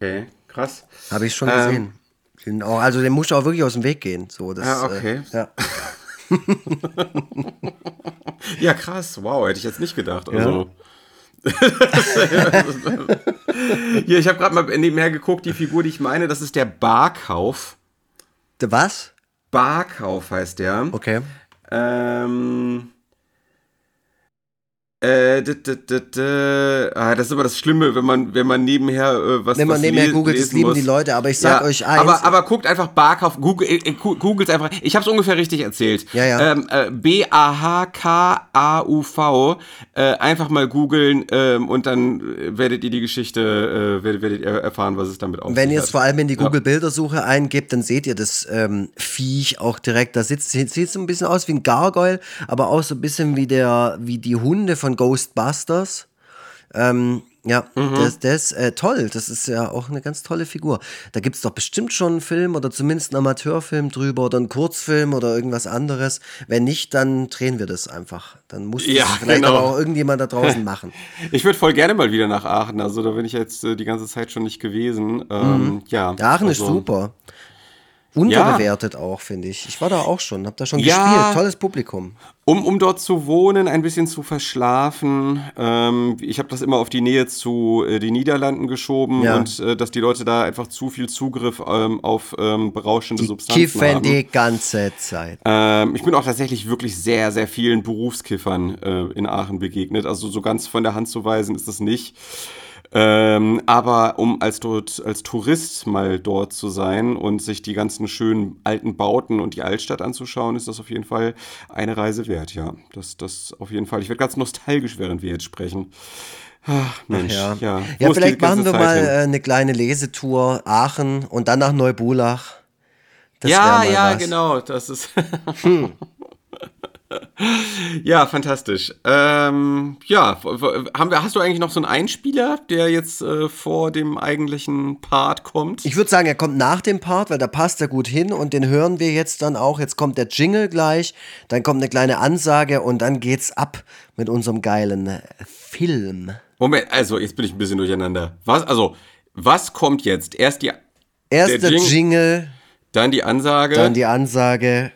C: Okay, krass.
B: habe ich schon
C: Ähm.
B: gesehen. Also den musst du auch wirklich aus dem Weg gehen. So, das,
C: Ah, okay.
B: Äh, ja.
C: Ja, krass. Wow, hätte ich jetzt nicht gedacht. Also. Hier, ich habe gerade mal nebenher geguckt, die Figur, die ich meine, das ist der Barkauf.
B: Der Was?
C: Barkauf heißt der.
B: Okay.
C: Ähm. Äh, d -d -d -d ah, das ist immer das Schlimme, wenn man, wenn man nebenher äh, was
B: Wenn man
C: was
B: nebenher googelt, das lieben
C: muss.
B: die Leute, aber ich sag
C: Ja,
B: euch eins.
C: Aber, aber guckt einfach Barkauf, Google, äh, gu- googelt einfach. Ich habe es ungefähr richtig erzählt.
B: Ja, ja.
C: Ähm, äh, B-A-H-K-A-U-V. Äh, einfach mal googeln ähm, und dann äh, werdet ihr die Geschichte, äh, werdet, werdet ihr erfahren, was es damit auf
B: Wenn
C: sich
B: ihr es
C: hat.
B: vor allem in die Google-Bildersuche eingebt, dann seht ihr das ähm, Viech auch direkt. Da sitzt, sieht, sieht so ein bisschen aus wie ein Gargoyle, aber auch so ein bisschen wie der, wie die Hunde von Ghostbusters. Ähm, ja,
C: Mhm.
B: das, das äh, toll. Das ist ja auch eine ganz tolle Figur. Da gibt es doch bestimmt schon einen Film oder zumindest einen Amateurfilm drüber oder einen Kurzfilm oder irgendwas anderes. Wenn nicht, dann drehen wir das einfach. Dann muss das
C: Ja,
B: vielleicht
C: genau.
B: aber auch irgendjemand da draußen machen.
C: Ich würde voll gerne mal wieder nach Aachen. Also da bin ich jetzt äh, die ganze Zeit schon nicht gewesen. Ähm, Ja.
B: Mhm. Der Aachen ist
C: also-
B: super. Unterbewertet auch, finde ich. Ich war da auch schon, hab da schon
C: Ja.
B: gespielt. Tolles Publikum.
C: Um, um dort zu wohnen, ein bisschen zu verschlafen. Ähm, ich habe das immer auf die Nähe zu äh, den Niederlanden geschoben
B: Ja.
C: und äh, dass die Leute da einfach zu viel Zugriff ähm, auf ähm, berauschende
B: Die
C: Substanzen
B: kiffen
C: haben.
B: die ganze Zeit.
C: Ähm, ich bin auch tatsächlich wirklich sehr, sehr vielen Berufskiffern äh, in Aachen begegnet. Also so ganz von der Hand zu weisen ist das nicht. Ähm, aber um als, dort, als Tourist mal dort zu sein und sich die ganzen schönen alten Bauten und die Altstadt anzuschauen, ist das auf jeden Fall eine Reise wert, ja. Das, das auf jeden Fall. Ich werde ganz nostalgisch, während wir jetzt sprechen. Ach, Mensch,
B: Ja,
C: ja.
B: ja,
C: die
B: vielleicht machen wir
C: Zeit
B: mal
C: hin?
B: äh, eine kleine Lesetour Aachen und dann nach Neubulach. Das
C: ja, ja,
B: was.
C: genau. Das ist. Ja, fantastisch. Ähm, ja, haben wir, hast du eigentlich noch so einen Einspieler, der jetzt äh, vor dem eigentlichen Part kommt?
B: Ich würde sagen, er kommt nach dem Part, weil da passt er gut hin und den hören wir jetzt dann auch. Jetzt kommt der Jingle gleich, dann kommt eine kleine Ansage und dann geht's ab mit unserem geilen Film.
C: Moment, also jetzt bin ich ein bisschen durcheinander. Was, also, was kommt jetzt? Erst die,
B: Erst
C: Der
B: der
C: Jing-
B: Jingle,
C: dann die Ansage,
B: dann, die Ansage,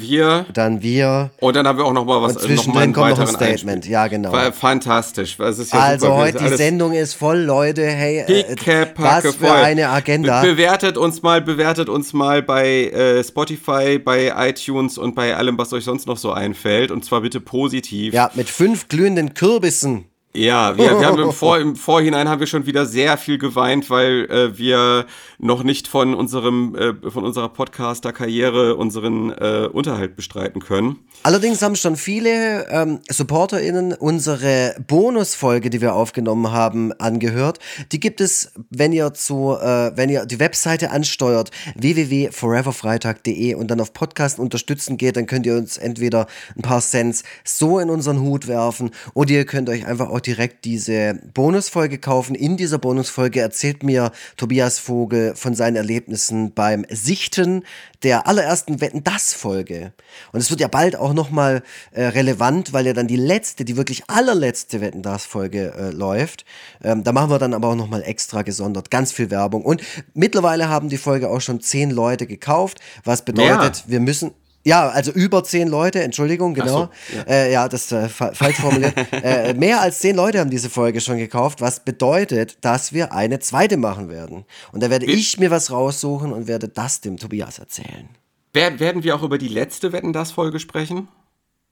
C: wir
B: dann wir.
C: und dann haben wir auch noch mal was.
B: Und
C: äh, noch mal
B: zwischendrin kommt noch ein Statement.
C: Einspiel.
B: Ja, genau.
C: Fa- Fantastisch. Ja
B: Also
C: super.
B: heute die Sendung ist voll, Leute. Hey, äh,
C: Pickepacke
B: was für
C: voll.
B: eine Agenda.
C: Be bewertet uns mal, bewertet uns mal bei äh, Spotify, bei iTunes und bei allem, was euch sonst noch so einfällt. Und zwar bitte positiv.
B: Ja, mit fünf glühenden Kürbissen.
C: Ja, wir, wir haben im, Vor, im Vorhinein haben wir schon wieder sehr viel geweint, weil äh, wir noch nicht von unserem äh, von unserer Podcaster-Karriere unseren äh, Unterhalt bestreiten können.
B: Allerdings haben schon viele ähm, SupporterInnen unsere Bonusfolge, die wir aufgenommen haben, angehört. Die gibt es, wenn ihr zu, äh, wenn ihr die Webseite ansteuert, www.foreverfreitag.de und dann auf Podcast unterstützen geht, dann könnt ihr uns entweder ein paar Cents so in unseren Hut werfen oder ihr könnt euch einfach auch auch direkt diese Bonusfolge kaufen. In dieser Bonusfolge erzählt mir Tobias Vogel von seinen Erlebnissen beim Sichten der allerersten Wetten das Folge. Und es wird ja bald auch noch mal äh, relevant, weil ja dann die letzte, die wirklich allerletzte Wetten das Folge äh, läuft. Ähm, da machen wir dann aber auch noch mal extra gesondert ganz viel Werbung. Und mittlerweile haben die Folge auch schon zehn Leute gekauft, was bedeutet, wir müssen ja, also über zehn Leute, Entschuldigung, genau.
C: so, ja.
B: Äh, ja, das äh, fa falsch formuliert. äh, mehr als zehn Leute haben diese Folge schon gekauft, was bedeutet, dass wir eine zweite machen werden. Und da werde
C: Wir-
B: ich mir was raussuchen und werde das dem Tobias erzählen.
C: Wer- Werden wir auch über die letzte Wetten das Folge sprechen?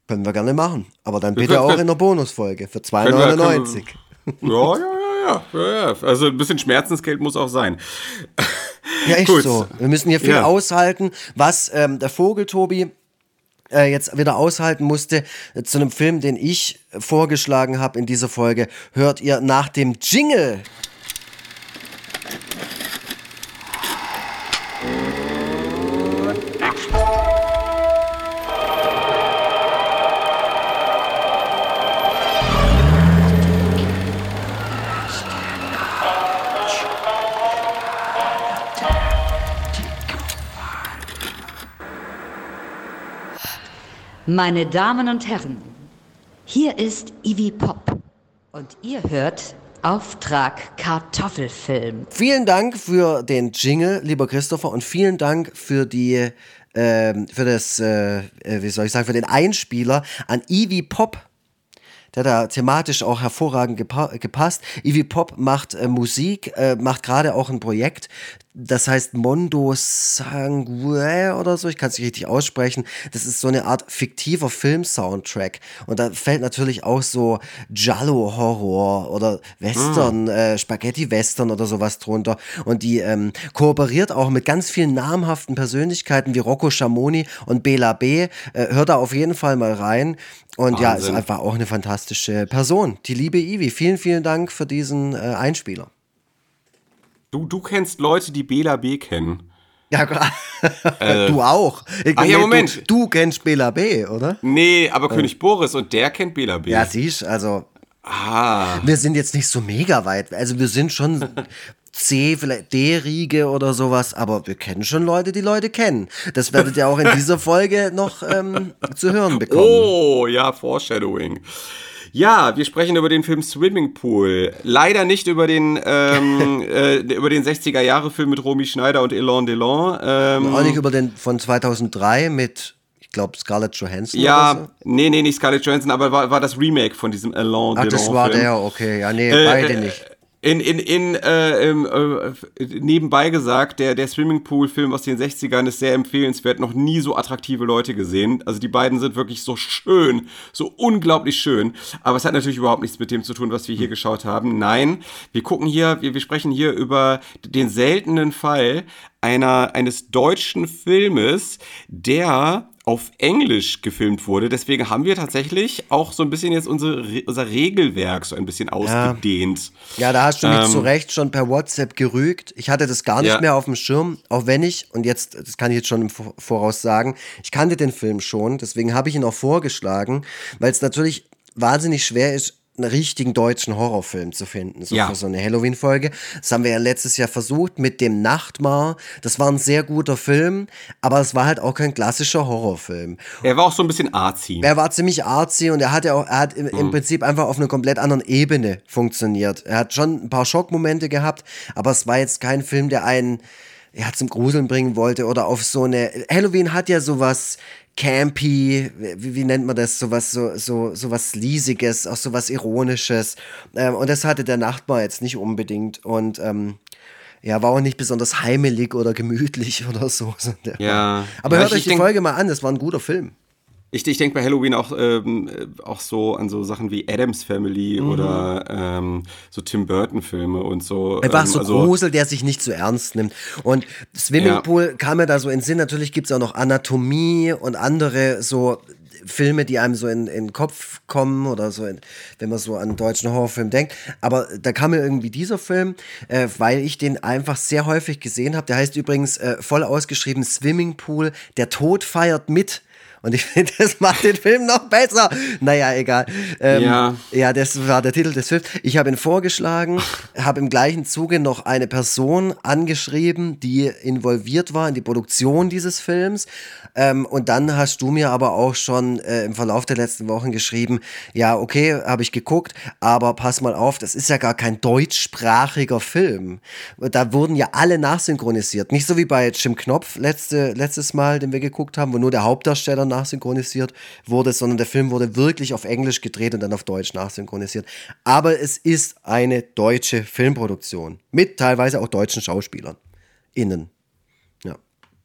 B: Können wir gerne machen. Aber dann
C: Wir
B: bitte
C: können-
B: auch in der Bonusfolge für
C: Können wir- können
B: 2,99.
C: wir- Ja, ja, ja, ja, ja, ja. Also ein bisschen Schmerzensgeld muss auch sein.
B: Ja, echt
C: Gut.
B: so. Wir müssen hier viel
C: Ja.
B: aushalten, was ähm, der Vogel Tobi äh, jetzt wieder aushalten musste. Äh, zu einem Film, den ich vorgeschlagen habe in dieser Folge, hört ihr nach dem Jingle.
E: Meine Damen und Herren, hier ist Ivy Pop und ihr hört Auftrag Kartoffelfilm.
B: Vielen Dank für den Jingle, lieber Christopher, und vielen Dank für die, ähm, für das, äh, äh, wie soll ich sagen, für den Einspieler an Ivy Pop. Der da thematisch auch hervorragend gepa gepasst. Ivy Pop macht äh, Musik, äh, macht gerade auch ein Projekt, das heißt Mondo Sangue oder so, ich kann es nicht richtig aussprechen. Das ist so eine Art fiktiver Film-Soundtrack. Und da fällt natürlich auch so Giallo-Horror oder Western, äh, Spaghetti-Western oder sowas drunter. Und die ähm, kooperiert auch mit ganz vielen namhaften Persönlichkeiten wie Rocco Schamoni und Bela B. Äh, hört da auf jeden Fall mal rein. Und ja, ist
C: Wahnsinn.
B: einfach auch eine fantastische Person. Die liebe Ivi. Vielen, vielen Dank für diesen äh, Einspieler.
C: Du, du kennst Leute, die Bela B kennen.
B: Ja, klar. du auch. Ich,
C: Ach ja, Moment.
B: Du, du kennst Bela B, oder?
C: Nee, aber König Boris und der kennt Bela B.
B: Ja, siehst, also
C: ah.
B: wir sind jetzt nicht so mega weit. Also wir sind schon C, vielleicht D-Riege oder sowas, aber wir kennen schon Leute, die Leute kennen. Das werdet ihr auch in dieser Folge noch ähm, zu hören bekommen.
C: Oh, ja, Foreshadowing. Ja, wir sprechen über den Film Swimming Pool. Leider nicht über den, ähm, äh, über den 60er-Jahre-Film mit Romy Schneider und Elan Delon. Ähm,
B: Auch nicht über den von 2003 mit, ich glaube, Scarlett Johansson oder
C: ja,
B: so.
C: nee, nee, nicht Scarlett Johansson, aber war, war das Remake von diesem Elan
B: Ach,
C: Delon.
B: das war
C: Film.
B: der, okay. Ja, nee,
C: Äh,
B: beide
C: äh,
B: nicht.
C: In, in, in, äh, äh, nebenbei gesagt, der, der Swimmingpool-Film aus den 60ern ist sehr empfehlenswert. Noch nie so attraktive Leute gesehen. Also die beiden sind wirklich so schön, so unglaublich schön. Aber es hat natürlich überhaupt nichts mit dem zu tun, was wir hier geschaut haben. Nein, wir gucken hier, wir, wir sprechen hier über den seltenen Fall einer, eines deutschen Filmes, der auf Englisch gefilmt wurde. Deswegen haben wir tatsächlich auch so ein bisschen jetzt unsere, Re- unser Regelwerk so ein bisschen ausgedehnt.
B: Ja, da hast du mich
C: Ähm,
B: zu Recht schon per WhatsApp gerügt. Ich hatte das gar nicht
C: Ja.
B: mehr auf dem Schirm, auch wenn ich, und jetzt, das kann ich jetzt schon im Vor- Voraus sagen, ich kannte den Film schon, deswegen habe ich ihn auch vorgeschlagen, weil es natürlich wahnsinnig schwer ist, einen richtigen deutschen Horrorfilm zu finden, so
C: Ja.
B: für so eine Halloween-Folge. Das haben wir ja letztes Jahr versucht mit dem Nachtmar. Das war ein sehr guter Film, aber es war halt auch kein klassischer Horrorfilm.
C: Er war auch so ein bisschen arzi.
B: Er war ziemlich artsy und er hat ja auch, er hat im,
C: Mhm.
B: im Prinzip einfach auf einer komplett anderen Ebene funktioniert. Er hat schon ein paar Schockmomente gehabt, aber es war jetzt kein Film, der einen ja, zum Gruseln bringen wollte oder auf so eine. Halloween hat ja sowas campy, wie, wie nennt man das, sowas, so, so, sowas Liesiges, auch sowas Ironisches. Ähm, und das hatte der Nachtmar jetzt nicht unbedingt. Und ähm, ja, war auch nicht besonders heimelig oder gemütlich oder so.
C: Ja.
B: Aber
C: Ja,
B: hört
C: ich
B: euch die Folge mal an, das war ein guter Film.
C: Ich, ich denke bei Halloween auch, ähm, äh, auch so an so Sachen wie Adams Family
B: Mhm.
C: oder ähm, so Tim Burton-Filme und so.
B: Einfach
C: ähm,
B: so
C: also,
B: Grusel, der sich nicht zu ernst nimmt. Und Swimmingpool kam mir da so in den Sinn. Natürlich gibt es auch noch Anatomie und andere so Filme, die einem so in, in den Kopf kommen oder so, in, wenn man so an einen deutschen Horrorfilm denkt. Aber da kam mir irgendwie dieser Film, äh, weil ich den einfach sehr häufig gesehen habe. Der heißt übrigens äh, voll ausgeschrieben Swimmingpool, der Tod feiert mit. Und ich finde, das macht den Film noch besser. Naja, egal. Ähm,
C: Ja.
B: ja, das war der Titel des Films. Ich habe ihn vorgeschlagen, habe im gleichen Zuge noch eine Person angeschrieben, die involviert war in die Produktion dieses Films. Ähm, und dann hast du mir aber auch schon äh, im Verlauf der letzten Wochen geschrieben, ja, okay, habe ich geguckt, aber pass mal auf, das ist ja gar kein deutschsprachiger Film. Da wurden ja alle nachsynchronisiert. Nicht so wie bei Jim Knopf letzte, letztes Mal, den wir geguckt haben, wo nur der Hauptdarsteller nachsynchronisiert wurde, sondern der Film wurde wirklich auf Englisch gedreht und dann auf Deutsch nachsynchronisiert. Aber es ist eine deutsche Filmproduktion mit teilweise auch deutschen Schauspielern. Innen.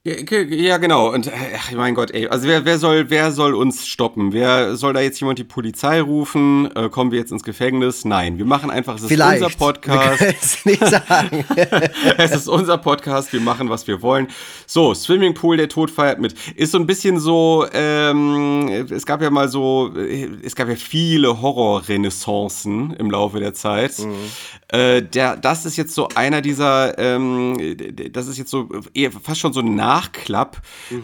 B: Ja.
C: Ja, ge- Ja, genau. Und äh, ach, mein Gott, ey. Also wer, wer soll, wer soll uns stoppen? Wer soll da jetzt jemand die Polizei rufen? Äh, kommen wir jetzt ins Gefängnis? Nein, wir machen einfach, es ist
B: Vielleicht.
C: unser Podcast.
B: Es nicht sagen.
C: es ist unser Podcast, wir machen, was wir wollen. So, Swimmingpool, der Tod feiert mit. Ist so ein bisschen so, ähm, es gab ja mal so, äh, es gab ja viele Horror-Renaissancen im Laufe der Zeit. Äh, der, das ist jetzt so einer dieser, ähm, das ist jetzt so eher fast schon so ein Nachklapp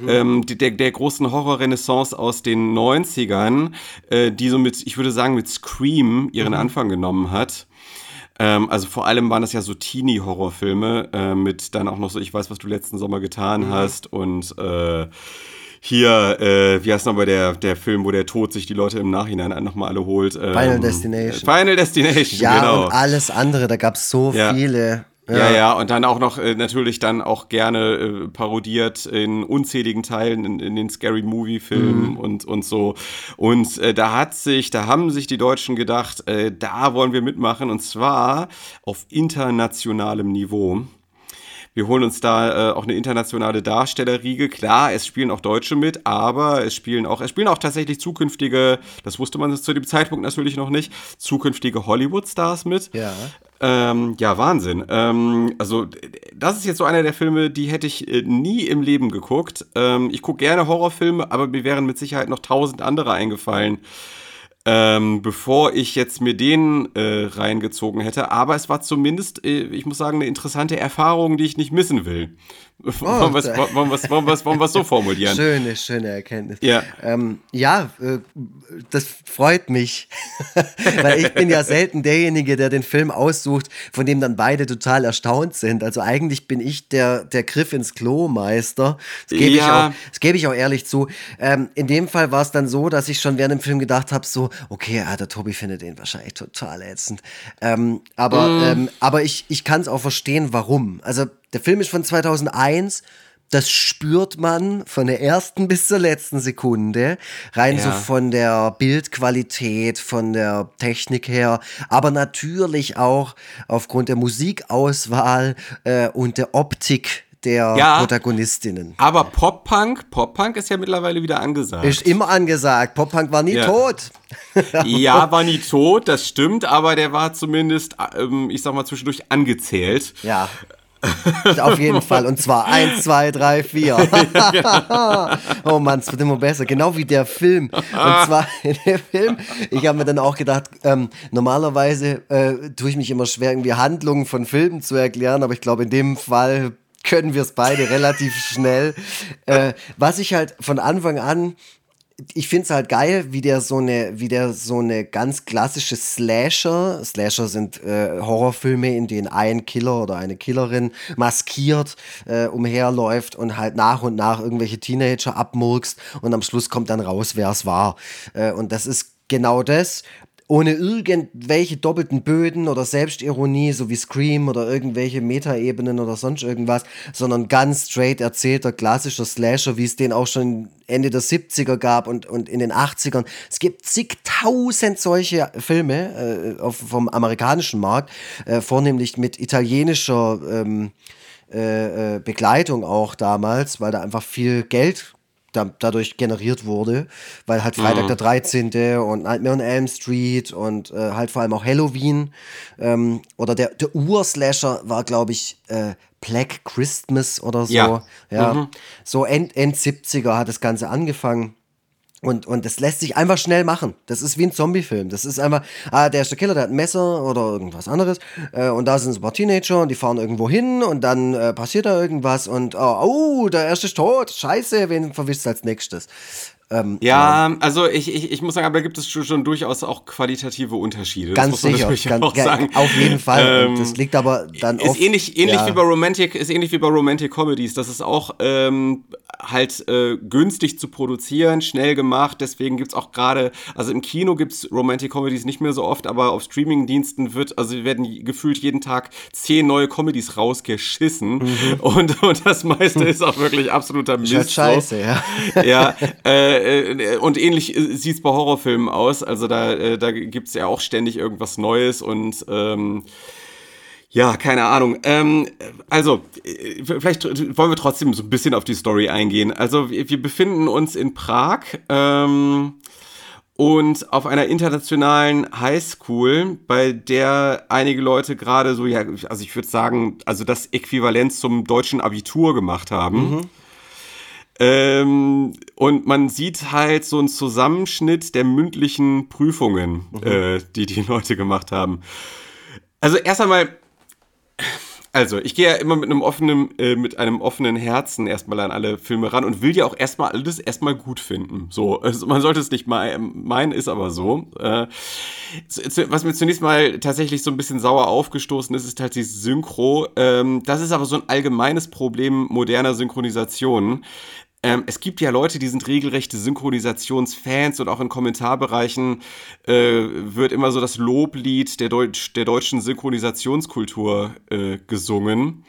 C: ähm, der, der großen Horror-Renaissance aus den 90ern, äh, die so mit, ich würde sagen, mit Scream ihren Anfang genommen hat. Ähm, also vor allem waren das ja so Teenie-Horrorfilme äh, mit dann auch noch so, ich weiß, was du letzten Sommer getan
B: Mhm.
C: hast und äh, hier, äh, wie heißt nochmal der, der Film, wo der Tod sich die Leute im Nachhinein nochmal alle holt? Ähm,
B: Final Destination.
C: Final Destination,
B: Ja,
C: genau.
B: und alles andere, da gab es so
C: Ja.
B: viele.
C: Ja, ja, und dann auch noch äh, natürlich dann auch gerne äh, parodiert in unzähligen Teilen in, in den Scary Movie Filmen und, und so. Und äh, da hat sich, da haben sich die Deutschen gedacht, äh, da wollen wir mitmachen und zwar auf internationalem Niveau. Wir holen uns da äh, auch eine internationale Darstellerriege. Klar, es spielen auch Deutsche mit, aber es spielen auch, es spielen auch tatsächlich zukünftige, das wusste man zu dem Zeitpunkt natürlich noch nicht, zukünftige Hollywood-Stars mit.
B: Ja.
C: Ähm, ja, Wahnsinn. Ähm, also, das ist jetzt so einer der Filme, die hätte ich äh, nie im Leben geguckt. Ähm, ich gucke gerne Horrorfilme, aber mir wären mit Sicherheit noch tausend andere eingefallen, ähm, bevor ich jetzt mir den äh, reingezogen hätte. Aber es war zumindest, äh, ich muss sagen, eine interessante Erfahrung, die ich nicht missen will. wollen wir es wollen wir's- wollen wir's- wollen wir's so formulieren?
B: Schöne, schöne Erkenntnis.
C: Ja.
B: ähm, ja äh, das freut mich. Weil ich bin ja selten derjenige, der den Film aussucht, von dem dann beide total erstaunt sind. Also eigentlich bin ich der, der Griff ins Klo-Meister. Das gebe ich,
C: Ja.
B: auch- das gebe ich auch ehrlich zu. Ähm, in dem Fall war es dann so, dass ich schon während dem Film gedacht habe, so, okay, ja, der Tobi findet den wahrscheinlich total ätzend. Ähm, aber
C: Mm.
B: ähm, aber ich, ich kann es auch verstehen, warum. Also der Film ist von 2001. Das spürt man von der ersten bis zur letzten Sekunde. Rein so
C: Ja.
B: von der Bildqualität, von der Technik her, aber natürlich auch aufgrund der Musikauswahl äh, und der Optik der
C: Ja.
B: Protagonistinnen.
C: Aber Pop-Punk, Pop-Punk ist ja mittlerweile wieder angesagt.
B: Ist immer angesagt. Pop-Punk war nie
C: Ja.
B: tot.
C: Ja, war nie tot, das stimmt, aber der war zumindest, ähm, ich sag mal, zwischendurch angezählt.
B: Ja. Auf jeden Fall. Und zwar eins, zwei, drei, vier. oh Mann, es wird immer besser. Genau wie der Film. Und zwar der Film. Ich habe mir dann auch gedacht, ähm, normalerweise äh, tue ich mich immer schwer, irgendwie Handlungen von Filmen zu erklären, aber ich glaube, in dem Fall können wir es beide relativ schnell. Äh, was ich halt von Anfang an ich finde es halt geil, wie der so eine, wie der so eine ganz klassische Slasher, Slasher sind äh, Horrorfilme, in denen ein Killer oder eine Killerin maskiert äh, umherläuft und halt nach und nach irgendwelche Teenager abmurkst und am Schluss kommt dann raus, wer es war. Äh, und das ist genau das ohne irgendwelche doppelten Böden oder Selbstironie, so wie Scream oder irgendwelche Metaebenen oder sonst irgendwas, sondern ganz straight erzählter klassischer Slasher, wie es den auch schon Ende der 70er gab und, und in den 80ern. Es gibt zigtausend solche Filme äh, auf, vom amerikanischen Markt, äh, vornehmlich mit italienischer ähm, äh, äh, Begleitung auch damals, weil da einfach viel Geld da, dadurch generiert wurde, weil halt Freitag der 13. und Nightmare on Elm Street und äh, halt vor allem auch Halloween ähm, oder der, der Urslasher war, glaube ich, äh, Black Christmas oder so.
C: Ja.
B: ja. So End, End 70er hat das Ganze angefangen. Und, und das lässt sich einfach schnell machen. Das ist wie ein Zombie-Film. Das ist einfach, ah, der ist der Killer, der hat ein Messer oder irgendwas anderes. Äh, und da sind ein paar Teenager und die fahren irgendwo hin und dann äh, passiert da irgendwas und, oh, oh, der erste ist tot. Scheiße, wen verwischt als nächstes? Ähm,
C: Ja, also ich, ich, ich muss sagen, aber gibt es schon, schon durchaus auch qualitative Unterschiede.
B: Ganz sicher, ganz,
C: sagen.
B: auf jeden Fall.
C: Ähm,
B: das liegt aber dann
C: ist
B: oft,
C: ähnlich, ähnlich
B: ja,
C: wie bei Romantic, ist ähnlich wie bei Romantic Comedies. Das ist auch ähm, halt äh, günstig zu produzieren, schnell gemacht. Deswegen gibt's auch gerade, also im Kino gibt's Romantic Comedies nicht mehr so oft, aber auf Streamingdiensten wird, also werden gefühlt jeden Tag zehn neue Comedies rausgeschissen. Und, und das meiste ist auch wirklich absoluter Mist.
B: Mhm. Ist halt scheiße, ja.
C: ja, äh, äh, und ähnlich äh, sieht's bei Horrorfilmen aus. Also da, äh, da gibt's ja auch ständig irgendwas Neues und ähm, ja, keine Ahnung. Ähm, also, äh, vielleicht wollen wir trotzdem so ein bisschen auf die Story eingehen. Also, wir, wir befinden uns in Prag ähm, und auf einer internationalen Highschool, bei der einige Leute gerade so, ja, also ich würde sagen, also das Äquivalent zum deutschen Abitur gemacht haben. Ähm, und man sieht halt so einen Zusammenschnitt der mündlichen Prüfungen, äh, die die Leute gemacht haben. Also erst einmal, also ich gehe ja immer mit einem offenen, äh, mit einem offenen Herzen erstmal an alle Filme ran und will ja auch erstmal alles erstmal gut finden. So, also man sollte es nicht mei- meinen, ist aber so. Äh, was mir zunächst mal tatsächlich so ein bisschen sauer aufgestoßen ist, ist halt die Synchro. Ähm, das ist aber so ein allgemeines Problem moderner Synchronisationen. Ähm, es gibt ja Leute, die sind regelrechte Synchronisationsfans und auch in Kommentarbereichen äh, wird immer so das Loblied der, Deutsch, der deutschen Synchronisationskultur äh, gesungen.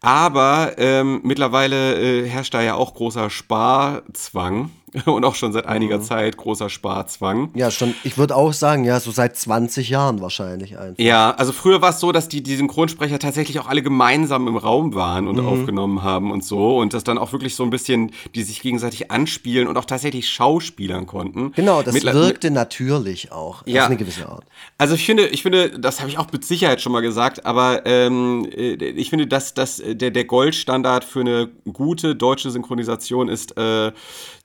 C: Aber ähm, mittlerweile äh, herrscht da ja auch großer Sparzwang und auch schon seit einiger Zeit großer Sparzwang.
B: Ja, schon, ich würde auch sagen, ja, so seit 20 Jahren wahrscheinlich einfach.
C: Ja, also früher war es so, dass die, die Synchronsprecher tatsächlich auch alle gemeinsam im Raum waren und aufgenommen haben und so. Und das dann auch wirklich so ein bisschen, die sich gegenseitig anspielen und auch tatsächlich schauspielern konnten.
B: Genau, das
C: Mittler-
B: wirkte natürlich auch.
C: Ja.
B: Auf eine gewisse Art.
C: Also ich finde, ich finde, das habe ich auch mit Sicherheit schon mal gesagt, aber ähm, äh, ich finde, dass, dass der, der Goldstandard für eine gute deutsche Synchronisation ist äh,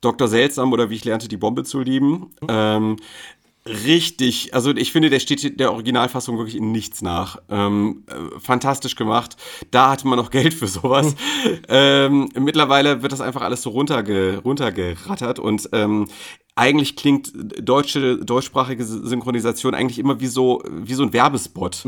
C: Dr. Seltsam oder wie ich lernte, die Bombe zu lieben. Ähm, richtig, also ich finde, der steht der Originalfassung wirklich in nichts nach. Ähm, äh, fantastisch gemacht. Da hatte man noch Geld für sowas. ähm, mittlerweile wird das einfach alles so runterge runtergerattert und ähm, eigentlich klingt deutsche, deutschsprachige Synchronisation eigentlich immer wie so, wie so ein Werbespot.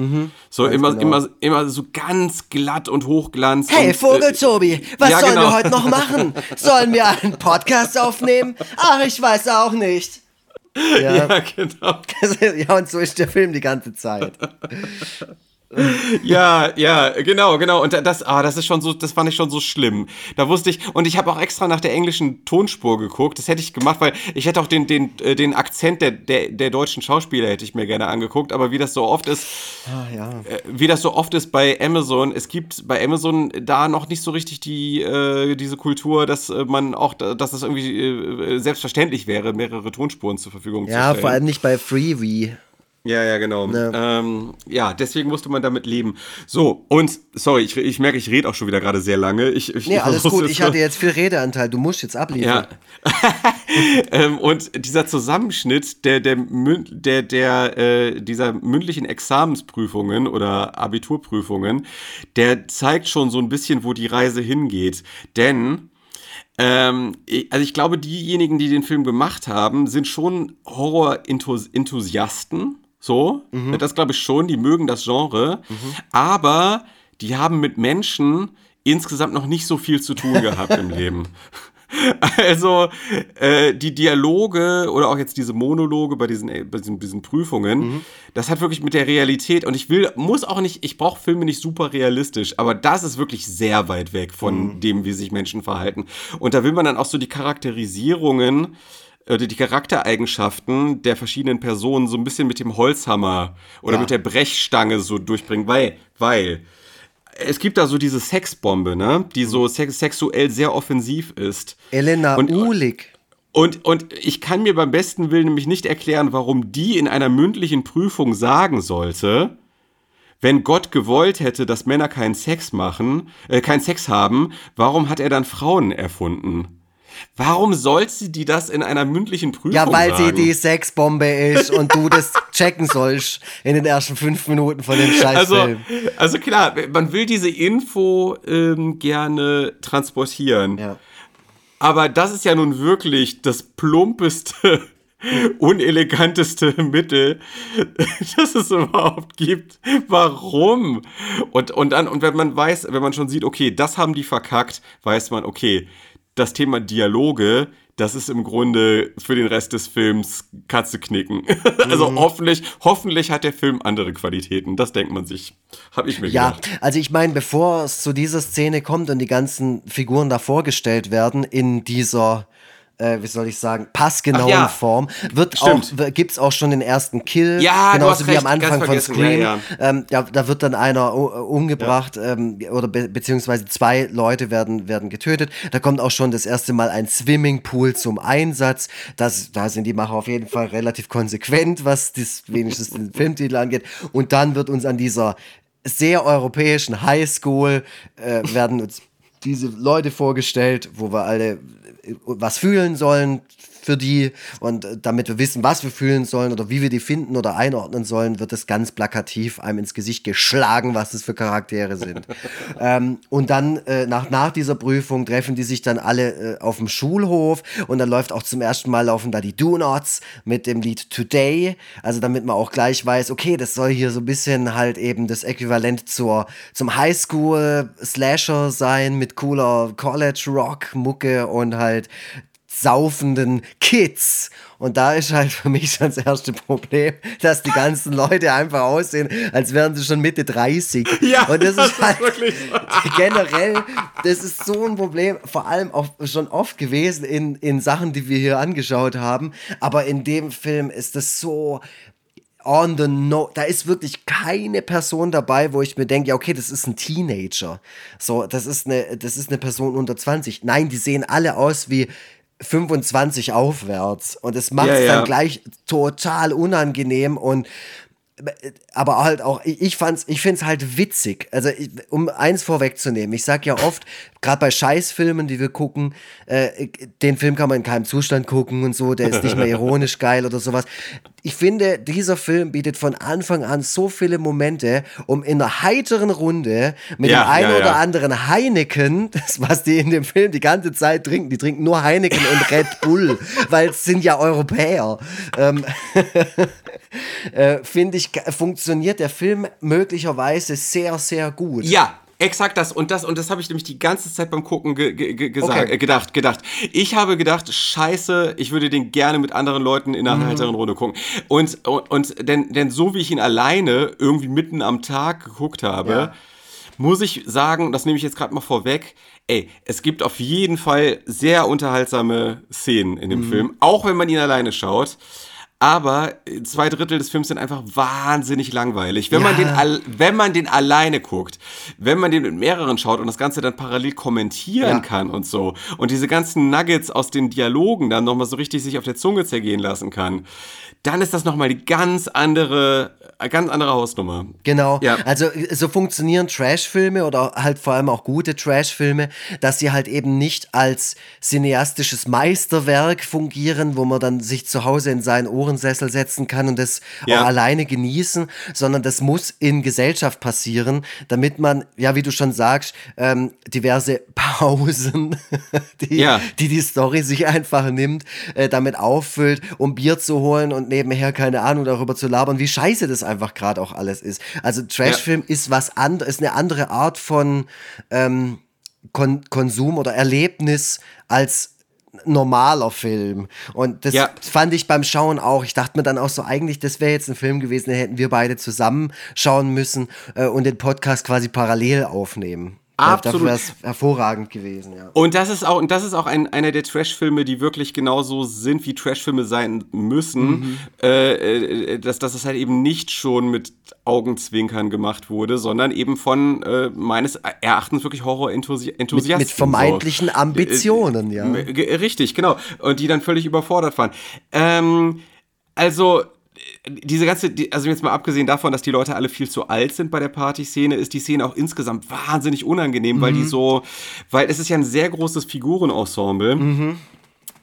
C: so immer,
B: genau.
C: immer, immer so ganz glatt und hochglanz.
B: Hey,
C: und,
B: Vogeltobi, was
C: ja,
B: sollen
C: genau.
B: wir heute noch machen? Sollen wir einen Podcast aufnehmen? Ach, ich weiß auch nicht. Ja,
C: Ja, genau.
B: ja, und so ist der Film die ganze Zeit.
C: Ja, ja, genau, genau. Und das, ah, das ist schon so, das fand ich schon so schlimm. Da wusste ich, und ich habe auch extra nach der englischen Tonspur geguckt. Das hätte ich gemacht, weil ich hätte auch den, den, äh, den Akzent der, der, der deutschen Schauspieler hätte ich mir gerne angeguckt. Aber wie das so oft ist,
B: Ah, ja.
C: äh, wie das so oft ist bei Amazon, es gibt bei Amazon da noch nicht so richtig die, äh, diese Kultur, dass äh, man auch, dass das irgendwie äh, selbstverständlich wäre, mehrere Tonspuren zur Verfügung zu
B: Ja,
C: stellen.
B: vor allem nicht bei Freebie.
C: Ja, ja, genau.
B: Ja.
C: Ähm, ja, deswegen musste man damit leben. So, und sorry, ich, ich merke, ich rede auch schon wieder gerade sehr lange. Ich, ich,
B: Nee, alles gut. Ich hatte jetzt viel Redeanteil. Du musst jetzt abliefern.
C: ja. ähm, und dieser Zusammenschnitt der, der, der, der, äh, dieser mündlichen Examensprüfungen oder Abiturprüfungen, der zeigt schon so ein bisschen, wo die Reise hingeht. Denn ähm, also ich glaube, diejenigen, die den Film gemacht haben, sind schon Horror-Enthusiasten. So, das glaube ich schon, die mögen das Genre, aber die haben mit Menschen insgesamt noch nicht so viel zu tun gehabt im Leben. Also äh, die Dialoge oder auch jetzt diese Monologe bei diesen, äh, bei diesen, diesen Prüfungen, das hat wirklich mit der Realität und ich will, muss auch nicht, ich brauche Filme nicht super realistisch, aber das ist wirklich sehr weit weg von dem, wie sich Menschen verhalten. Und da will man dann auch so die Charakterisierungen oder die Charaktereigenschaften der verschiedenen Personen so ein bisschen mit dem Holzhammer oder
B: Ja.
C: mit der Brechstange so durchbringen, weil, weil es gibt da so diese Sexbombe, ne, die so sex sexuell sehr offensiv ist.
B: Elena
C: Und-
B: Ulig.
C: Und, und ich kann mir beim besten Willen nämlich nicht erklären, warum die in einer mündlichen Prüfung sagen sollte, wenn Gott gewollt hätte, dass Männer keinen Sex machen, äh, keinen Sex haben, warum hat er dann Frauen erfunden? Warum sollte die das in einer mündlichen Prüfung
B: Ja, weil
C: sagen?
B: sie die Sexbombe ist und du das checken sollst in den ersten fünf Minuten von dem
C: also,
B: Scheißfilm.
C: also klar, man will diese Info ähm, gerne transportieren.
B: ja.
C: Aber das ist ja nun wirklich das plumpeste, uneleganteste Mittel, das es überhaupt gibt. Warum? Und, und dann, und wenn man weiß, wenn man schon sieht, okay, das haben die verkackt, weiß man, okay, das Thema Dialoge, das ist im Grunde für den Rest des Films Katze knicken. also
B: Mhm.
C: hoffentlich, hoffentlich hat der Film andere Qualitäten. Das denkt man sich. Hab ich mir
B: Ja,
C: gedacht.
B: also ich meine, bevor es zu dieser Szene kommt und die ganzen Figuren da vorgestellt werden in dieser äh, wie soll ich sagen, passgenauen
C: ja.
B: Form, wird
C: Stimmt.
B: auch, gibt es auch schon den ersten Kill,
C: Ja,
B: genauso wie
C: recht,
B: am Anfang von. Scream.
C: Ja,
B: Ähm, ja, da wird dann einer u- umgebracht ähm, oder be beziehungsweise zwei Leute werden, werden getötet. Da kommt auch schon das erste Mal ein Swimmingpool zum Einsatz. Das, da sind die Macher auf jeden Fall relativ konsequent, was das wenigstens den Filmtitel angeht. Und dann wird uns an dieser sehr europäischen Highschool äh, werden uns diese Leute vorgestellt, wo wir alle äh, was fühlen sollen für die und äh, damit wir wissen, was wir fühlen sollen oder wie wir die finden oder einordnen sollen, wird es ganz plakativ einem ins Gesicht geschlagen, was das für Charaktere sind. ähm, und dann äh, nach, nach dieser Prüfung treffen die sich dann alle äh, auf dem Schulhof und dann läuft auch zum ersten Mal laufen da die Do-Nots mit dem Lied Today, also damit man auch gleich weiß, okay, das soll hier so ein bisschen halt eben das Äquivalent zur, zum Highschool-Slasher sein mit cooler College-Rock-Mucke und halt saufenden Kids. Und da ist halt für mich schon das erste Problem, dass die ganzen Leute einfach aussehen, als wären sie schon Mitte 30.
C: Ja,
B: und das,
C: das
B: ist
C: ist
B: halt
C: wirklich
B: generell, das ist so ein Problem, vor allem auch schon oft gewesen in, in Sachen, die wir hier angeschaut haben. Aber in dem Film ist das so on the no, da ist wirklich keine Person dabei, wo ich mir denke, ja, okay, das ist ein Teenager. So, das ist eine, das ist eine Person unter 20. Nein, die sehen alle aus wie 25 aufwärts. Und es macht es
C: Ja, ja.
B: dann gleich total unangenehm und aber halt auch, ich ich fand's, ich find's halt witzig. Also, um eins vorwegzunehmen, ich sag ja oft, gerade bei Scheißfilmen, die wir gucken, äh, den Film kann man in keinem Zustand gucken und so, der ist nicht mehr ironisch geil oder sowas. Ich finde, dieser Film bietet von Anfang an so viele Momente, um in einer heiteren Runde mit
C: Ja,
B: dem einen
C: ja,
B: oder
C: ja.
B: anderen Heineken, das was die in dem Film die ganze Zeit trinken, die trinken nur Heineken und Red Bull, weil es sind ja Europäer. Ähm, äh, finde ich, funktioniert der Film möglicherweise sehr, sehr gut.
C: Ja, exakt das. Und das, und das habe ich nämlich die ganze Zeit beim Gucken ge ge ge gesagt,
B: Okay.
C: äh, gedacht, gedacht. Ich habe gedacht, scheiße, ich würde den gerne mit anderen Leuten in einer
B: Mhm.
C: heiteren Runde gucken. Und, und, und denn, denn so wie ich ihn alleine irgendwie mitten am Tag geguckt habe,
B: Ja.
C: muss ich sagen, das nehme ich jetzt gerade mal vorweg, ey, es gibt auf jeden Fall sehr unterhaltsame Szenen in dem
B: Mhm.
C: Film, auch wenn man ihn alleine schaut. Aber äh, zwei Drittel des Films sind einfach wahnsinnig langweilig. Wenn, man
B: Ja.
C: den al wenn man den alleine guckt, wenn man den mit mehreren schaut und das Ganze dann parallel kommentieren
B: Ja.
C: kann und so und diese ganzen Nuggets aus den Dialogen dann nochmal so richtig sich auf der Zunge zergehen lassen kann, dann ist das nochmal die ganz andere, ganz andere Hausnummer.
B: Genau.
C: Ja.
B: Also äh, so funktionieren Trashfilme oder halt vor allem auch gute Trashfilme, dass sie halt eben nicht als cineastisches Meisterwerk fungieren, wo man dann sich zu Hause in seinen Ohrensessel setzen kann und das
C: Ja.
B: auch alleine genießen, sondern das muss in Gesellschaft passieren, damit man, ja, wie du schon sagst, ähm, diverse Pausen, die,
C: Ja.
B: die die Story sich einfach nimmt, äh, damit auffüllt, um Bier zu holen und nebenher, keine Ahnung, darüber zu labern, wie scheiße das einfach gerade auch alles ist. Also Trashfilm ist was anderes, ist eine andere Art von ähm, Kon Konsum oder Erlebnis als normaler Film. Und das
C: Ja.
B: fand ich beim Schauen auch. Ich dachte mir dann auch so, eigentlich, das wäre jetzt ein Film gewesen, den hätten wir beide zusammen schauen müssen äh, und den Podcast quasi parallel aufnehmen.
C: Absolut.
B: Dafür wäre es hervorragend gewesen, ja.
C: Und das ist auch, und das ist auch ein, einer der Trashfilme, die wirklich genauso sind, wie Trashfilme sein müssen.
B: Mhm.
C: Äh, äh, dass, dass es halt eben nicht schon mit Augenzwinkern gemacht wurde, sondern eben von äh, meines Erachtens wirklich Horror-Enthusiasten.
B: Mit vermeintlichen
C: so.
B: Ambitionen, ja.
C: Äh, ge- Richtig, genau. Und die dann völlig überfordert waren. Ähm, also, diese ganze, also jetzt mal abgesehen davon, dass die Leute alle viel zu alt sind bei der Partyszene, ist die Szene auch insgesamt wahnsinnig unangenehm, weil die so, weil es ist ja ein sehr großes Figurenensemble.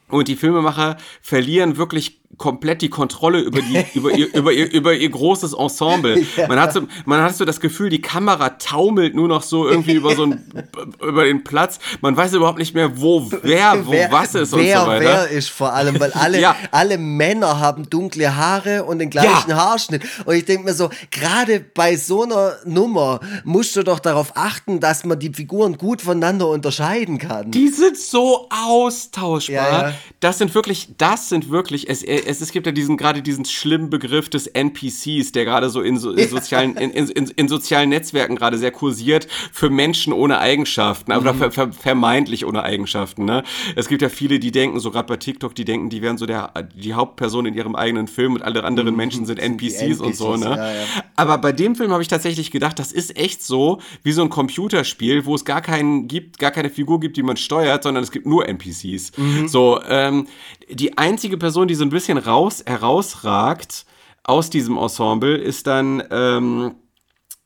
C: Und die Filmemacher verlieren wirklich komplett die Kontrolle über, die, über, ihr, über, ihr, über ihr großes Ensemble. Man, hat so, man hat so das Gefühl, die Kamera taumelt nur noch so irgendwie über so ein, über den Platz. Man weiß überhaupt nicht mehr, wo wer, wo
B: wer,
C: was ist
B: wer,
C: und so weiter.
B: Wer ist vor allem, weil alle,
C: Ja.
B: alle Männer haben dunkle Haare und den gleichen
C: Ja.
B: Haarschnitt. Und ich denke mir so, gerade bei so einer Nummer musst du doch darauf achten, dass man die Figuren gut voneinander unterscheiden kann.
C: Die sind so austauschbar.
B: Ja, ja.
C: Das sind wirklich, das sind wirklich, es, es, es gibt ja diesen, gerade diesen schlimmen Begriff des NPCs, der gerade so in, so, in sozialen, in, in, in, sozialen Netzwerken gerade sehr kursiert für Menschen ohne Eigenschaften, aber
B: Mhm.
C: ver, ver, vermeintlich ohne Eigenschaften, ne? Es gibt ja viele, die denken, so gerade bei TikTok, die denken, die wären so der, die Hauptperson in ihrem eigenen Film und alle anderen Menschen sind
B: Mhm. die
C: NPCs, und so,
B: NPCs,
C: ne?
B: ja, ja.
C: Aber bei dem Film habe ich tatsächlich gedacht, das ist echt so wie so ein Computerspiel, wo es gar keinen gibt, gar keine Figur gibt, die man steuert, sondern es gibt nur NPCs. So, ähm, die einzige Person, die so ein bisschen raus herausragt aus diesem Ensemble, ist dann ähm,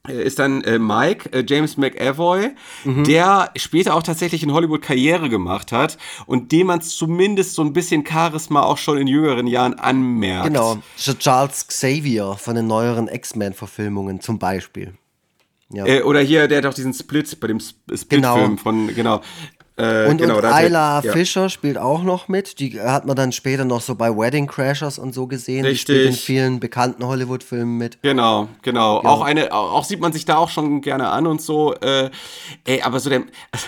C: ist dann äh, Mike, äh, James McAvoy, der später auch tatsächlich in Hollywood Karriere gemacht hat und dem man zumindest so ein bisschen Charisma auch schon in jüngeren Jahren anmerkt.
B: Genau, Charles Xavier von den neueren X-Men-Verfilmungen zum Beispiel. Ja.
C: Äh, oder hier, der hat auch diesen Split bei dem Sp- Split-Film
B: Genau.
C: von, genau. Äh,
B: Und,
C: genau,
B: und Ayla
C: ja.
B: Fischer spielt auch noch mit. Die hat man dann später noch so bei Wedding Crashers und so gesehen. Die spielt in
C: Richtig.
B: vielen bekannten Hollywood-Filmen mit.
C: Genau, genau. Auch eine, auch sieht man sich da auch schon gerne an und so. Äh, ey, aber so der,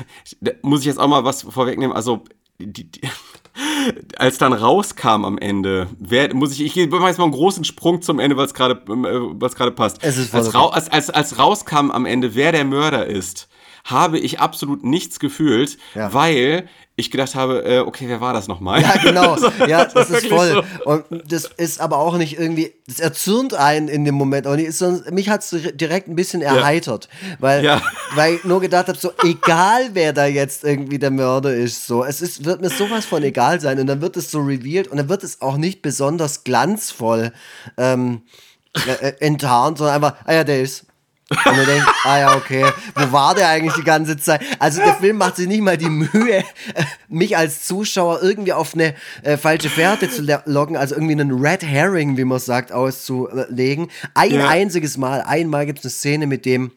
C: muss ich jetzt auch mal was vorwegnehmen. Also die, die, als dann rauskam am Ende, wer, muss ich, ich mache jetzt mal einen großen Sprung zum Ende, weil es gerade, äh, was gerade passt.
B: Es ist
C: als, als, als, als rauskam am Ende, wer der Mörder ist, habe ich absolut nichts gefühlt,
B: Ja.
C: weil ich gedacht habe, äh, okay, wer war das nochmal?
B: Ja, genau. Ja, das ist voll.
C: so.
B: Und das ist aber auch nicht irgendwie, das erzürnt einen in dem Moment auch nicht. Ist so, mich hat es direkt ein bisschen erheitert. Weil,
C: Ja.
B: weil ich nur gedacht habe, so egal wer da jetzt irgendwie der Mörder ist, so, es ist, wird mir sowas von egal sein. Und dann wird es so revealed und dann wird es auch nicht besonders glanzvoll ähm, äh, äh, enttarnt, sondern einfach, ah ja, der ist. Und du denkst, ah ja, okay, wo war der eigentlich die ganze Zeit? Also der Film macht sich nicht mal die Mühe, äh, mich als Zuschauer irgendwie auf eine äh, falsche Fährte zu locken, also irgendwie einen Red Herring, wie man sagt, auszulegen. Ein
C: Ja.
B: einziges Mal, einmal gibt es eine Szene mit dem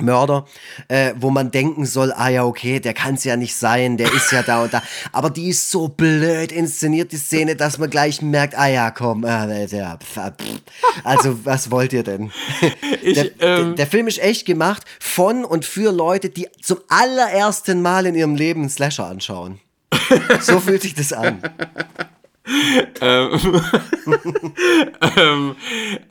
B: Mörder, äh, wo man denken soll, ah ja, okay, der kann es ja nicht sein, der ist ja da und da. Aber die ist so blöd inszeniert, die Szene, dass man gleich merkt, ah ja, komm, äh, der, pf, pf. also was wollt ihr denn?
C: Ich,
B: der, der,
C: ähm,
B: der Film ist echt gemacht von und für Leute, die zum allerersten Mal in ihrem Leben einen Slasher anschauen. So fühlt sich das an.
C: ähm, ähm,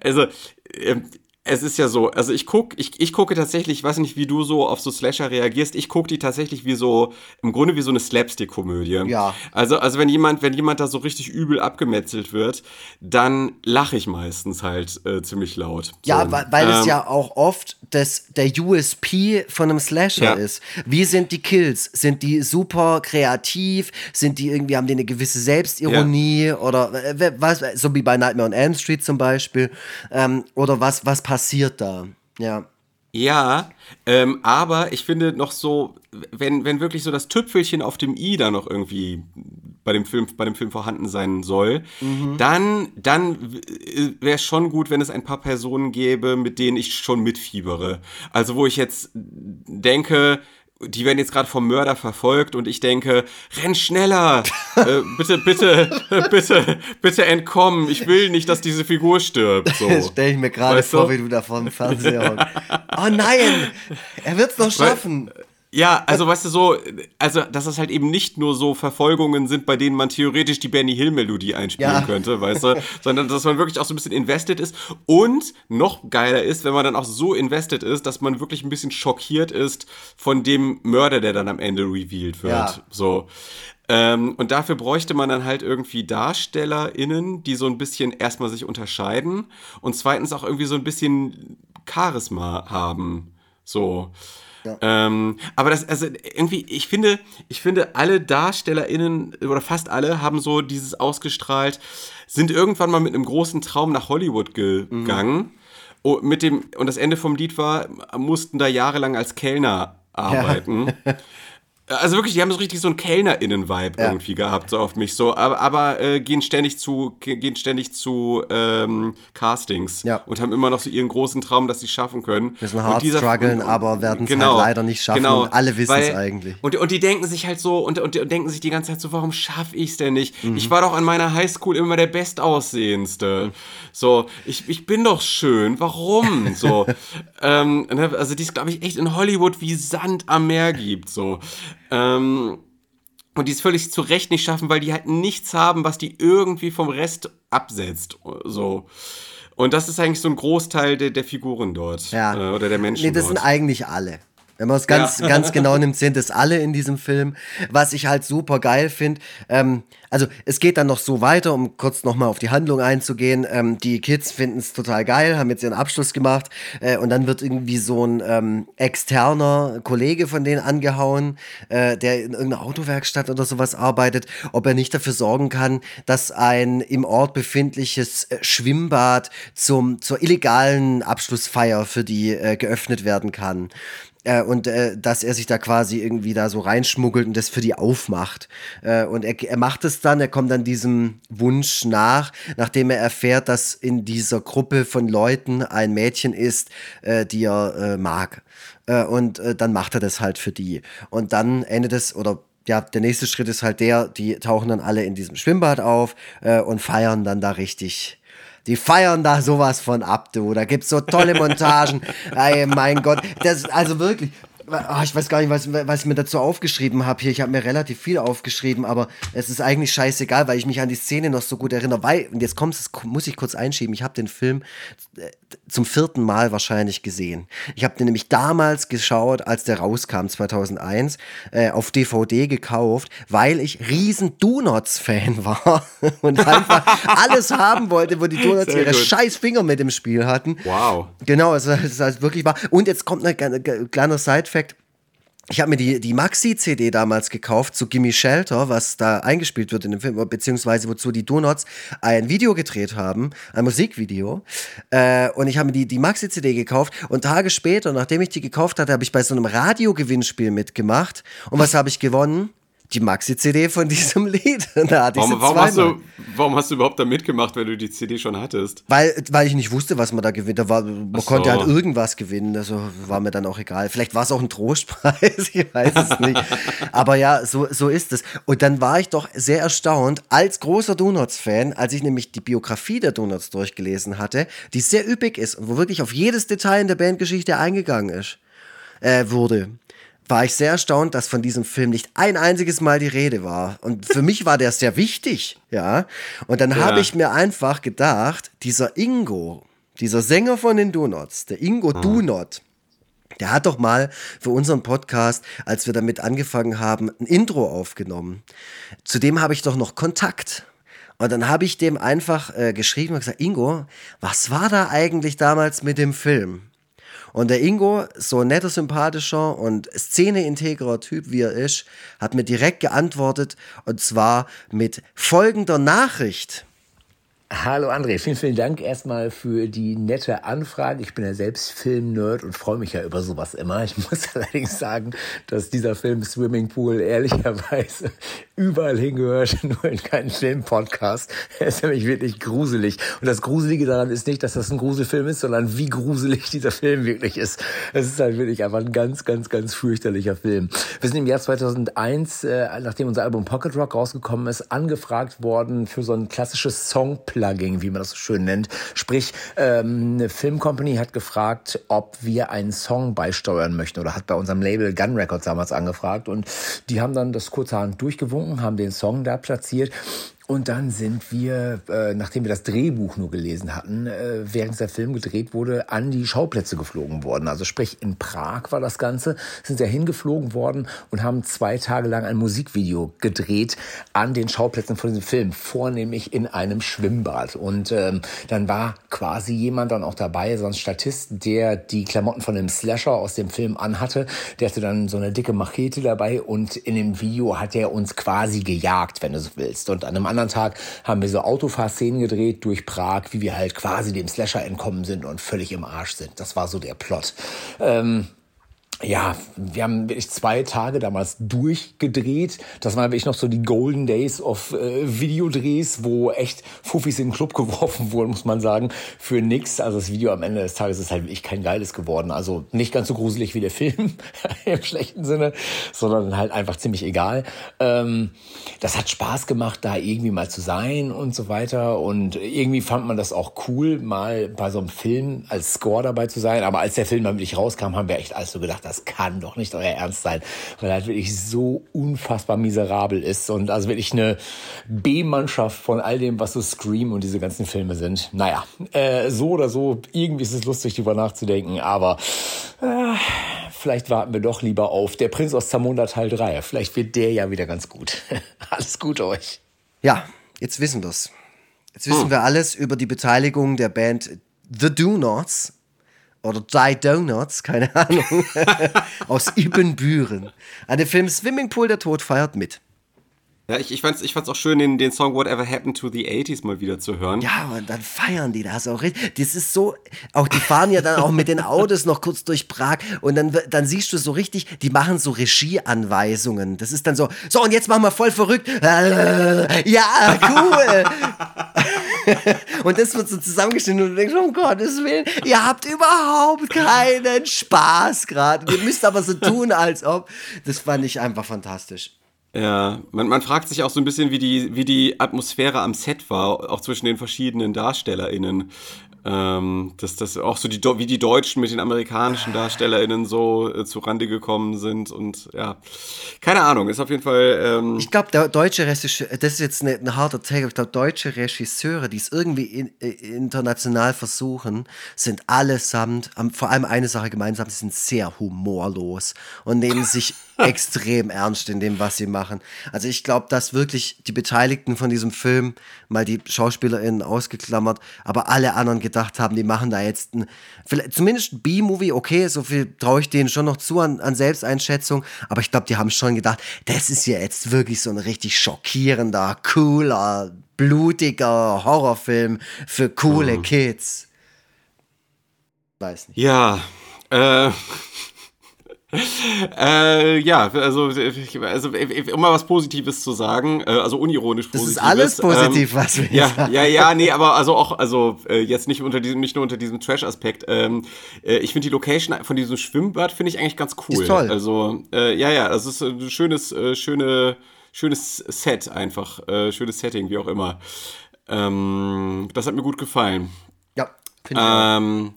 C: also, ähm, es ist ja so, also ich guck, ich, ich gucke tatsächlich, ich weiß nicht, wie du so auf so Slasher reagierst, ich gucke die tatsächlich wie so, im Grunde wie so eine Slapstick-Komödie.
B: Ja.
C: Also, also wenn jemand, wenn jemand da so richtig übel abgemetzelt wird, dann lache ich meistens halt äh, ziemlich laut.
B: Ja,
C: so.
B: weil, weil es
C: Ähm,
B: ja auch oft das, der USP von einem Slasher
C: Ja.
B: ist. Wie sind die Kills? Sind die super kreativ? Sind die irgendwie, haben die eine gewisse Selbstironie? Oder äh, was, so wie bei Nightmare on Elm Street zum Beispiel. Ähm, oder was, was passiert da? Ja.
C: Ja, ähm, aber ich finde noch so, wenn, wenn wirklich so das Tüpfelchen auf dem i da noch irgendwie bei dem Film, bei dem Film vorhanden sein soll, dann, dann wäre es schon gut, wenn es ein paar Personen gäbe, mit denen ich schon mitfiebere. Also wo ich jetzt denke, die werden jetzt gerade vom Mörder verfolgt und ich denke, renn schneller, äh, bitte, bitte, bitte, bitte entkommen. Ich will nicht, dass diese Figur stirbt. So.
B: Das stelle ich mir gerade
C: Weißt du?
B: vor, wie du da vor dem Fernseher. Oh nein! Er wird es noch schaffen!
C: Ja, also weißt du so, also dass es halt eben nicht nur so Verfolgungen sind, bei denen man theoretisch die Benny Hill Melodie einspielen
B: Ja.
C: könnte, weißt du, sondern dass man wirklich auch so ein bisschen invested ist und noch geiler ist, wenn man dann auch so invested ist, dass man wirklich ein bisschen schockiert ist von dem Mörder, der dann am Ende revealed wird.
B: Ja.
C: So. Ähm, und dafür bräuchte man dann halt irgendwie DarstellerInnen, die so ein bisschen erstmal sich unterscheiden und zweitens auch irgendwie so ein bisschen Charisma haben. So. Ähm, aber das, also irgendwie, ich finde, ich finde, alle DarstellerInnen oder fast alle haben so dieses ausgestrahlt, sind irgendwann mal mit einem großen Traum nach Hollywood gegangen. Oh, mit dem, und das Ende vom Lied war, mussten da jahrelang als Kellner arbeiten. Also wirklich, die haben so richtig so einen KellnerInnen-Vibe
B: Ja.
C: irgendwie gehabt, so auf mich so, aber, aber äh, gehen ständig zu, ge- gehen ständig zu ähm, Castings
B: Ja.
C: und haben immer noch so ihren großen Traum, dass sie schaffen können.
B: Müssen
C: Und
B: hart
C: dieser-
B: strugglen, aber werden's halt
C: genau,
B: leider nicht schaffen
C: genau,
B: und alle wissen's
C: weil-
B: eigentlich.
C: Und, und die denken sich halt so, und, und, und denken sich die ganze Zeit so, warum schaffe ich's denn nicht?
B: Mhm.
C: Ich war doch an meiner Highschool immer der Bestaussehendste. So, ich, ich bin doch schön, warum? So, ähm, ne, also die es, glaube ich, echt in Hollywood wie Sand am Meer gibt, so. Ähm, und die es völlig zu Recht nicht schaffen, weil die halt nichts haben, was die irgendwie vom Rest absetzt. So. Und das ist eigentlich so ein Großteil der, der Figuren dort.
B: Ja.
C: Äh, oder der Menschen
B: Nee, das
C: dort.
B: sind eigentlich alle. Wenn man es ganz, ganz genau nimmt, sind es alle in diesem Film. Was ich halt super geil finde, ähm, also es geht dann noch so weiter, um kurz nochmal auf die Handlung einzugehen. Ähm, die Kids finden es total geil, haben jetzt ihren Abschluss gemacht äh, und dann wird irgendwie so ein ähm, externer Kollege von denen angehauen, äh, der in irgendeiner Autowerkstatt oder sowas arbeitet, ob er nicht dafür sorgen kann, dass ein im Ort befindliches äh, Schwimmbad zum, zur illegalen Abschlussfeier für die äh, geöffnet werden kann. Äh, und äh, dass er sich da quasi irgendwie da so reinschmuggelt und das für die aufmacht. Äh, und er, er macht es dann, er kommt dann diesem Wunsch nach, nachdem er erfährt, dass in dieser Gruppe von Leuten ein Mädchen ist, äh, die er äh, mag. Äh, und dann macht er das halt für die. Und dann endet es, oder ja, der nächste Schritt ist halt der, die tauchen dann alle in diesem Schwimmbad auf und feiern dann da richtig. Die feiern da sowas von ab, du. Da gibt's so tolle Montagen. Ey, mein Gott. Das, also wirklich. Ah, ich weiß gar nicht, was, was ich mir dazu aufgeschrieben habe hier. Ich habe mir relativ viel aufgeschrieben, aber es ist eigentlich scheißegal, weil ich mich an die Szene noch so gut erinnere. Weil, und jetzt kommt es, muss ich kurz einschieben, ich habe den Film äh, zum vierten Mal wahrscheinlich gesehen. Ich habe den nämlich damals geschaut, als der rauskam, 2001, äh, auf DVD gekauft, weil ich riesen Donuts-Fan war und einfach alles haben wollte, wo die Donuts
C: Sehr
B: ihre
C: gut.
B: scheiß Finger mit im Spiel hatten.
C: Wow.
B: Genau, es ist, es ist halt wirklich wahr. Und jetzt kommt ein kleiner Side-Fact. Ich habe mir die, die Maxi-CD damals gekauft zu Gimme Shelter, was da eingespielt wird in dem Film, beziehungsweise wozu die Donuts ein Video gedreht haben, ein Musikvideo. Äh, und ich habe mir die, die Maxi-CD gekauft und Tage später, nachdem ich die gekauft hatte, habe ich bei so einem Radiogewinnspiel mitgemacht. Und was habe ich gewonnen? Die Maxi-CD von diesem Lied. Da hatte ich
C: Warum,
B: sie
C: warum, hast du, warum hast du überhaupt da mitgemacht, wenn du die CD schon hattest?
B: Weil, weil ich nicht wusste, was man da gewinnt. Da war, man
C: so.
B: konnte halt irgendwas gewinnen. Also war mir dann auch egal. Vielleicht war es auch ein Trostpreis, ich weiß es nicht. Aber ja, so, so ist es. Und dann war ich doch sehr erstaunt, als großer Donuts-Fan, als ich nämlich die Biografie der Donuts durchgelesen hatte, die sehr üppig ist und wo wirklich auf jedes Detail in der Bandgeschichte eingegangen ist, äh, wurde war ich sehr erstaunt, dass von diesem Film nicht ein einziges Mal die Rede war. Und für mich war der sehr wichtig, ja. Und dann habe ich mir einfach gedacht, dieser Ingo, dieser Sänger von den Donuts, der Ingo Donut, der hat doch mal für unseren Podcast, als wir damit angefangen haben, ein Intro aufgenommen. Zudem habe ich doch noch Kontakt. Und dann habe ich dem einfach äh, geschrieben und gesagt, Ingo, was war da eigentlich damals mit dem Film? Und der Ingo, so netter, sympathischer und szeneintegrer Typ wie er ist, hat mir direkt geantwortet und zwar mit folgender Nachricht.
F: Hallo André, vielen, vielen Dank erstmal für die nette Anfrage. Ich bin ja selbst Film-Nerd und freue mich ja über sowas immer. Ich muss allerdings sagen, dass dieser Film Swimmingpool ehrlicherweise überall hingehört, nur in keinen Film-Podcast. Er ist nämlich wirklich gruselig. Und das Gruselige daran ist nicht, dass das ein Gruselfilm ist, sondern wie gruselig dieser Film wirklich ist. Es ist halt wirklich einfach ein ganz, ganz, ganz fürchterlicher Film. Wir sind im Jahr 2001, äh, nachdem unser Album Pocket Rock rausgekommen ist, angefragt worden für so ein klassisches Song-Plugging, wie man das so schön nennt. Sprich, ähm, eine Filmcompany hat gefragt, ob wir einen Song beisteuern möchten oder hat bei unserem Label Gun Records damals angefragt und die haben dann das kurzerhand durchgewunken, haben den Song da platziert und dann sind wir, äh, nachdem wir das Drehbuch nur gelesen hatten, äh, während der Film gedreht wurde, an die Schauplätze geflogen worden. Also sprich, in Prag war das Ganze, sind wir hingeflogen worden und haben zwei Tage lang ein Musikvideo gedreht an den Schauplätzen von diesem Film, vornehmlich in einem Schwimmbad. Und ähm, dann war quasi jemand dann auch dabei, so ein Statist, der die Klamotten von dem Slasher aus dem Film anhatte. Der hatte dann so eine dicke Machete dabei und in dem Video hat er uns quasi gejagt, wenn du so willst. Und an einem anderen Tag haben wir so Autofahrszenen gedreht durch Prag, wie wir halt quasi dem Slasher entkommen sind und völlig im Arsch sind. Das war so der Plot. Ähm, ja, wir haben wirklich zwei Tage damals durchgedreht. Das waren wirklich noch so die Golden Days of äh, Videodrehs, wo echt Fuffis in den Club geworfen wurden, muss man sagen, für nix. Also das Video am Ende des Tages ist halt wirklich kein geiles geworden. Also nicht ganz so gruselig wie der Film im schlechten Sinne, sondern halt einfach ziemlich egal. Ähm, das hat Spaß gemacht, da irgendwie mal zu sein und so weiter. Und irgendwie fand man das auch cool, mal bei so einem Film als Score dabei zu sein. Aber als der Film dann wirklich rauskam, haben wir echt alles so gedacht, das kann doch nicht euer Ernst sein, weil er halt wirklich so unfassbar miserabel ist und also wirklich eine B-Mannschaft von all dem, was so Scream und diese ganzen Filme sind. Naja, äh, so oder so, irgendwie ist es lustig, drüber nachzudenken, aber äh, vielleicht warten wir doch lieber auf Der Prinz aus Zamunda Teil 3. Vielleicht wird der ja wieder ganz gut. Alles Gute euch.
B: Ja, jetzt wissen wir's. Jetzt wissen wir alles über die Beteiligung der Band The Do Nots oder Die Donuts, keine Ahnung, aus Ibbenbüren. An dem Film Swimmingpool der Tod feiert mit.
C: Ja, ich, ich, fand's, ich fand's auch schön, den, den Song Whatever Happened to the 80s mal wieder zu hören.
B: Ja, und dann feiern die das auch richtig. Das ist so, auch die fahren ja dann auch mit den Autos noch kurz durch Prag und dann, dann siehst du so richtig, die machen so Regieanweisungen. Das ist dann so, so und jetzt machen wir voll verrückt. Ja, cool. Und das wird so zusammengeschnitten und du denkst, um Gottes Willen, ihr habt überhaupt keinen Spaß gerade. Ihr müsst aber so tun, als ob. Das fand ich einfach fantastisch.
C: Ja, man, man fragt sich auch so ein bisschen, wie die, wie die Atmosphäre am Set war, auch zwischen den verschiedenen DarstellerInnen. Ähm, dass das auch so die, wie die Deutschen mit den amerikanischen DarstellerInnen so äh, zurande gekommen sind und ja, keine Ahnung, ist auf jeden Fall. Ähm,
B: Ich glaube, der deutsche Regisseur, das ist jetzt ein, harter Take, ich glaube, deutsche Regisseure, die es irgendwie in, äh, international versuchen, sind allesamt, haben vor allem eine Sache gemeinsam, sie sind sehr humorlos und nehmen sich extrem ernst in dem, was sie machen. Also ich glaube, dass wirklich die Beteiligten von diesem Film, mal die SchauspielerInnen ausgeklammert, aber alle anderen gedacht haben, die machen da jetzt ein, zumindest ein B-Movie, okay, so viel traue ich denen schon noch zu an, an Selbsteinschätzung, aber ich glaube, die haben schon gedacht, das ist ja jetzt wirklich so ein richtig schockierender, cooler, blutiger Horrorfilm für coole Kids. Weiß nicht.
C: Ja, äh, äh, ja, also, also, um mal was Positives zu sagen, äh, also unironisch
B: Das ist
C: Positives.
B: alles positiv,
C: ähm,
B: was wir
C: ja,
B: sagen.
C: ja, ja, nee, aber also auch, also äh, jetzt nicht unter diesem, nicht nur unter diesem Trash-Aspekt. Ähm, äh, ich finde die Location von diesem Schwimmbad finde ich eigentlich ganz cool.
B: Ist toll.
C: Also äh, ja, ja, das ist ein schönes, äh, schöne, schönes Set einfach, schönes Setting, wie auch immer. Ähm, das hat mir gut gefallen.
B: Ja, finde ich auch.
C: Ähm,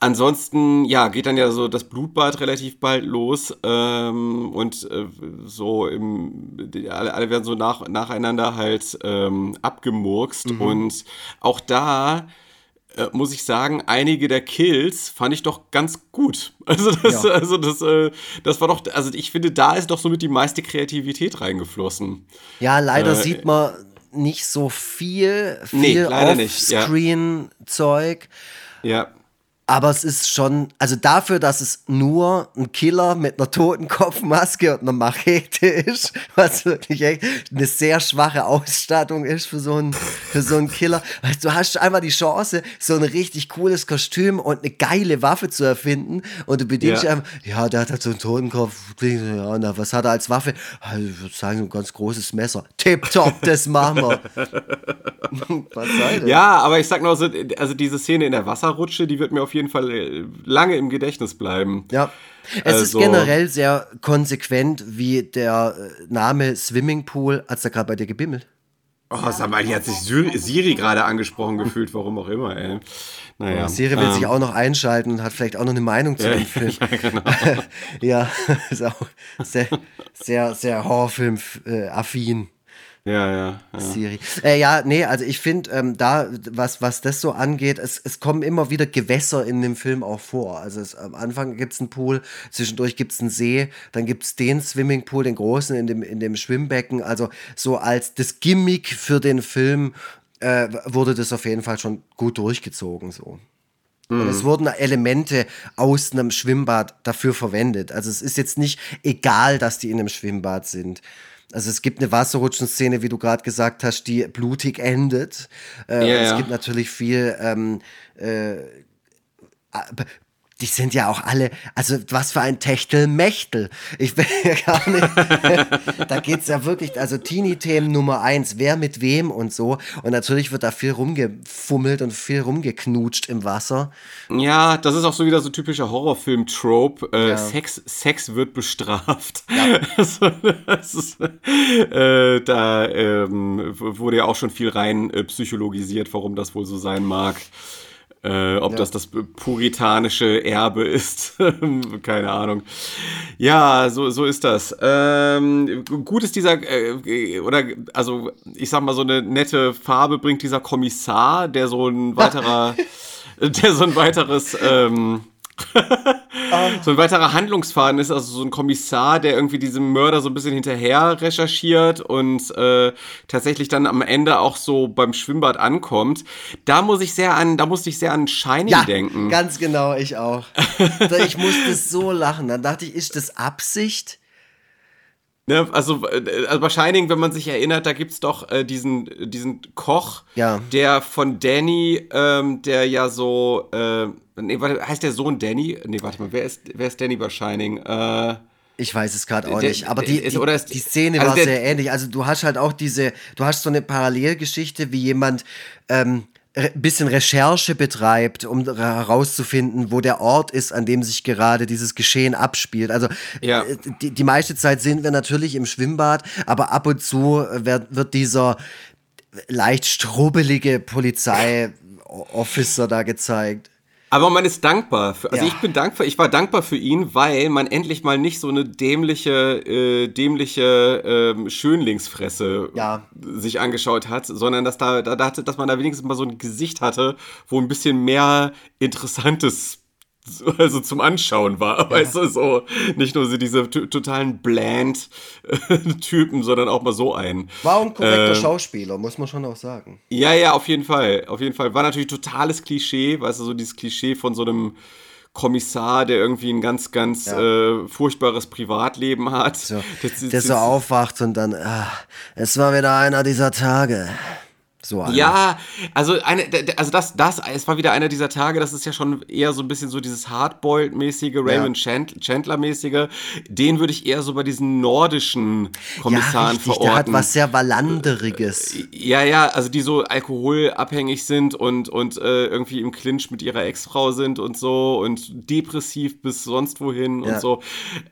C: ansonsten, ja, geht dann ja so das Blutbad relativ bald los ähm, und äh, so im, alle, alle werden so nach, nacheinander halt ähm, abgemurkst und auch da äh, muss ich sagen, einige der Kills fand ich doch ganz gut. Also das,
B: Ja.
C: also das, äh, das war doch, also ich finde, da ist doch somit die meiste Kreativität reingeflossen.
B: Ja, leider
C: Äh,
B: sieht man nicht so viel,
C: Nee,
B: viel
C: ja.
B: Offscreen-Zeug.
C: Ja.
B: Aber es ist schon, also dafür, dass es nur ein Killer mit einer Totenkopfmaske und einer Machete ist, was wirklich echt eine sehr schwache Ausstattung ist für so einen, für so einen Killer. Du hast einfach die Chance, so ein richtig cooles Kostüm und eine geile Waffe zu erfinden und du bedienst
C: Ja.
B: einfach, ja, der hat halt so einen Totenkopf, ja, na, was hat er als Waffe? Also, ich würde sagen, so ein ganz großes Messer. Tipptopp, das machen wir. was soll das?
C: Ja, aber ich sag noch so, also diese Szene in der Wasserrutsche, die wird mir auf jeden Fall äh, lange im Gedächtnis bleiben.
B: Ja. Es ist
C: Also-
B: generell sehr konsequent, wie der äh, Name Swimmingpool, als er gerade bei dir gebimmelt.
C: Oh, sag mal, die hat sich Siri gerade angesprochen gefühlt, warum auch immer, ey. Naja.
B: Siri will
C: ähm,
B: sich auch noch einschalten und hat vielleicht auch noch eine Meinung zu dem Film. Ja, ist auch sehr, sehr, sehr Horrorfilm-affin.
C: Ja, ja. ja.
B: Siri. Äh, ja, nee, also ich finde, ähm, da, was, was das so angeht, es, es kommen immer wieder Gewässer in dem Film auch vor. Also es, am Anfang gibt es einen Pool, zwischendurch gibt es einen See, dann gibt es den Swimmingpool, den großen in dem, in dem Schwimmbecken. Also so als das Gimmick für den Film äh, wurde das auf jeden Fall schon gut durchgezogen. So. Und es wurden Elemente aus einem Schwimmbad dafür verwendet. Also es ist jetzt nicht egal, dass die in einem Schwimmbad sind. Also es gibt eine Wasserrutschenszene, wie du gerade gesagt hast, die blutig endet. Äh,
C: Ja,
B: Es
C: ja.
B: gibt natürlich viel ähm, äh, die sind ja auch alle, also was für ein Techtelmechtel. Ich will ja gar nicht. da geht's ja wirklich, also Teenie-Themen Nummer eins, wer mit wem und so. Und natürlich wird da viel rumgefummelt und viel rumgeknutscht im Wasser.
C: Ja, das ist auch so wieder so typischer Horrorfilm-Trope. Äh,
B: Ja.
C: Sex, Sex wird bestraft. Also, das ist, äh, da ähm, wurde ja auch schon viel rein äh, psychologisiert, warum das wohl so sein mag. Äh, ob das das puritanische Erbe ist, keine Ahnung. Ja, so, so ist das. Ähm, gut ist dieser, äh, oder, also, ich sag mal, so eine nette Farbe bringt dieser Kommissar, der so ein weiterer, der so ein weiteres, ähm, so ein weiterer Handlungsfaden ist, also so ein Kommissar, der irgendwie diesem Mörder so ein bisschen hinterher recherchiert und äh, tatsächlich dann am Ende auch so beim Schwimmbad ankommt. Da muss ich sehr an, da musste ich sehr an Shining
B: Ja,
C: denken.
B: ganz genau, ich auch. Ich musste so lachen. Dann dachte ich, ist das Absicht?
C: Ne, also, äh, also bei Shining, wenn man sich erinnert, da gibt's doch äh, diesen, diesen Koch,
B: Ja.
C: der von Danny, ähm, der ja so, äh, nee, warte, heißt der Sohn Danny? Nee, warte mal, wer ist, wer ist Danny bei Shining? Äh,
B: Ich weiß es gerade auch
C: Der-
B: nicht, aber die,
C: ist-
B: die,
C: oder ist-
B: die Szene
C: also
B: war
C: der-
B: sehr ähnlich. Also du hast halt auch diese, du hast so eine Parallelgeschichte, wie jemand ähm, ein bisschen Recherche betreibt, um herauszufinden, wo der Ort ist, an dem sich gerade dieses Geschehen abspielt. Also
C: Ja.
B: äh, die, die meiste Zeit sind wir natürlich im Schwimmbad, aber ab und zu wird, wird dieser leicht strubbelige Polizei-Officer da gezeigt.
C: Aber man ist dankbar. Für, also
B: Ja.
C: ich bin dankbar, ich war dankbar für ihn, weil man endlich mal nicht so eine dämliche, äh, dämliche ähm, Schönlingsfresse
B: Ja.
C: sich angeschaut hat, sondern dass da, da, dass man da wenigstens mal so ein Gesicht hatte, wo ein bisschen mehr Interessantes also zum Anschauen war, weißt du, so nicht nur diese totalen bland äh, Typen, sondern auch mal so einen.
B: War ein korrekter
C: Ähm,
B: Schauspieler, muss man schon auch sagen.
C: Ja, ja, auf jeden Fall. Auf jeden Fall. War natürlich totales Klischee, weißt du, so dieses Klischee von so einem Kommissar, der irgendwie ein ganz, ganz äh, furchtbares Privatleben hat.
B: So,
C: Das ist-
B: der so
C: das-
B: aufwacht und dann, ah, es war wieder einer dieser Tage. So einer.
C: Ja, also eine, also das, das, es war wieder einer dieser Tage, das ist ja schon eher so ein bisschen so dieses Hardboiled-mäßige, Raymond Chand- Chandler-mäßige. Den würde ich eher so bei diesen nordischen Kommissaren
B: ja, richtig,
C: verorten.
B: der hat was sehr Wallanderiges.
C: Ja, ja, also die so alkoholabhängig sind und, und äh, irgendwie im Clinch mit ihrer Ex-Frau sind und so und depressiv bis sonst wohin
B: Ja.
C: und so.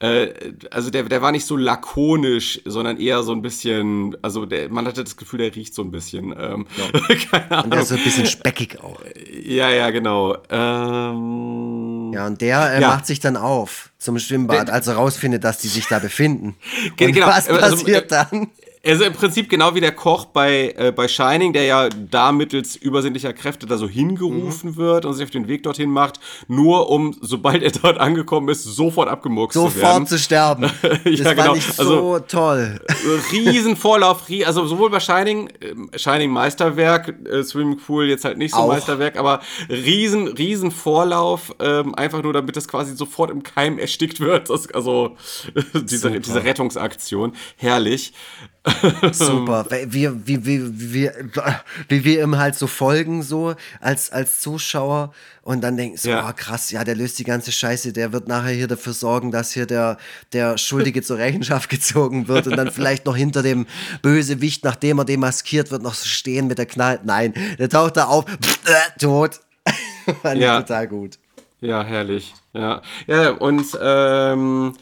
C: Äh, also der, der war nicht so lakonisch, sondern eher so ein bisschen, also der, man hatte das Gefühl, der riecht so ein bisschen. Ähm, keine Ahnung.
B: Und der ist so ein bisschen speckig auch.
C: ja, ja, genau. Ähm,
B: Ja, und der äh,
C: Ja.
B: macht sich dann auf zum Schwimmbad,
C: Der-
B: als er rausfindet, dass die sich da befinden.
C: Ge-
B: Und
C: genau,
B: was
C: also,
B: passiert
C: äh,
B: dann?
C: Also im Prinzip genau wie der Koch bei, äh, bei Shining, der ja da mittels übersinnlicher Kräfte da so hingerufen
B: Mhm.
C: wird und sich auf den Weg dorthin macht, nur um, sobald er dort angekommen ist, sofort abgemurkst zu werden.
B: Sofort zu sterben. Das
C: Ja,
B: war
C: genau.
B: nicht so
C: Also-
B: toll.
C: riesen Vorlauf, rie- also sowohl bei Shining, ähm, Shining Meisterwerk, äh, Swimming Pool jetzt halt nicht so
B: Auch.
C: Meisterwerk, aber riesen, riesen Vorlauf, ähm, einfach nur damit das quasi sofort im Keim erstickt wird. Das, also diese, diese Rettungsaktion, herrlich.
B: Super. Wie, wie, wie, wie, wie wir ihm halt so folgen, so als, als Zuschauer und dann denken so,
C: Ja.
B: oh, krass, ja, der löst die ganze Scheiße, der wird nachher hier dafür sorgen, dass hier der, der Schuldige zur Rechenschaft gezogen wird und dann vielleicht noch hinter dem Bösewicht, nachdem er demaskiert wird, noch so stehen mit der Knall. Nein, der taucht da auf, äh, tot. Fand
C: Ja.
B: total gut.
C: Ja, herrlich. Ja, ja und ähm,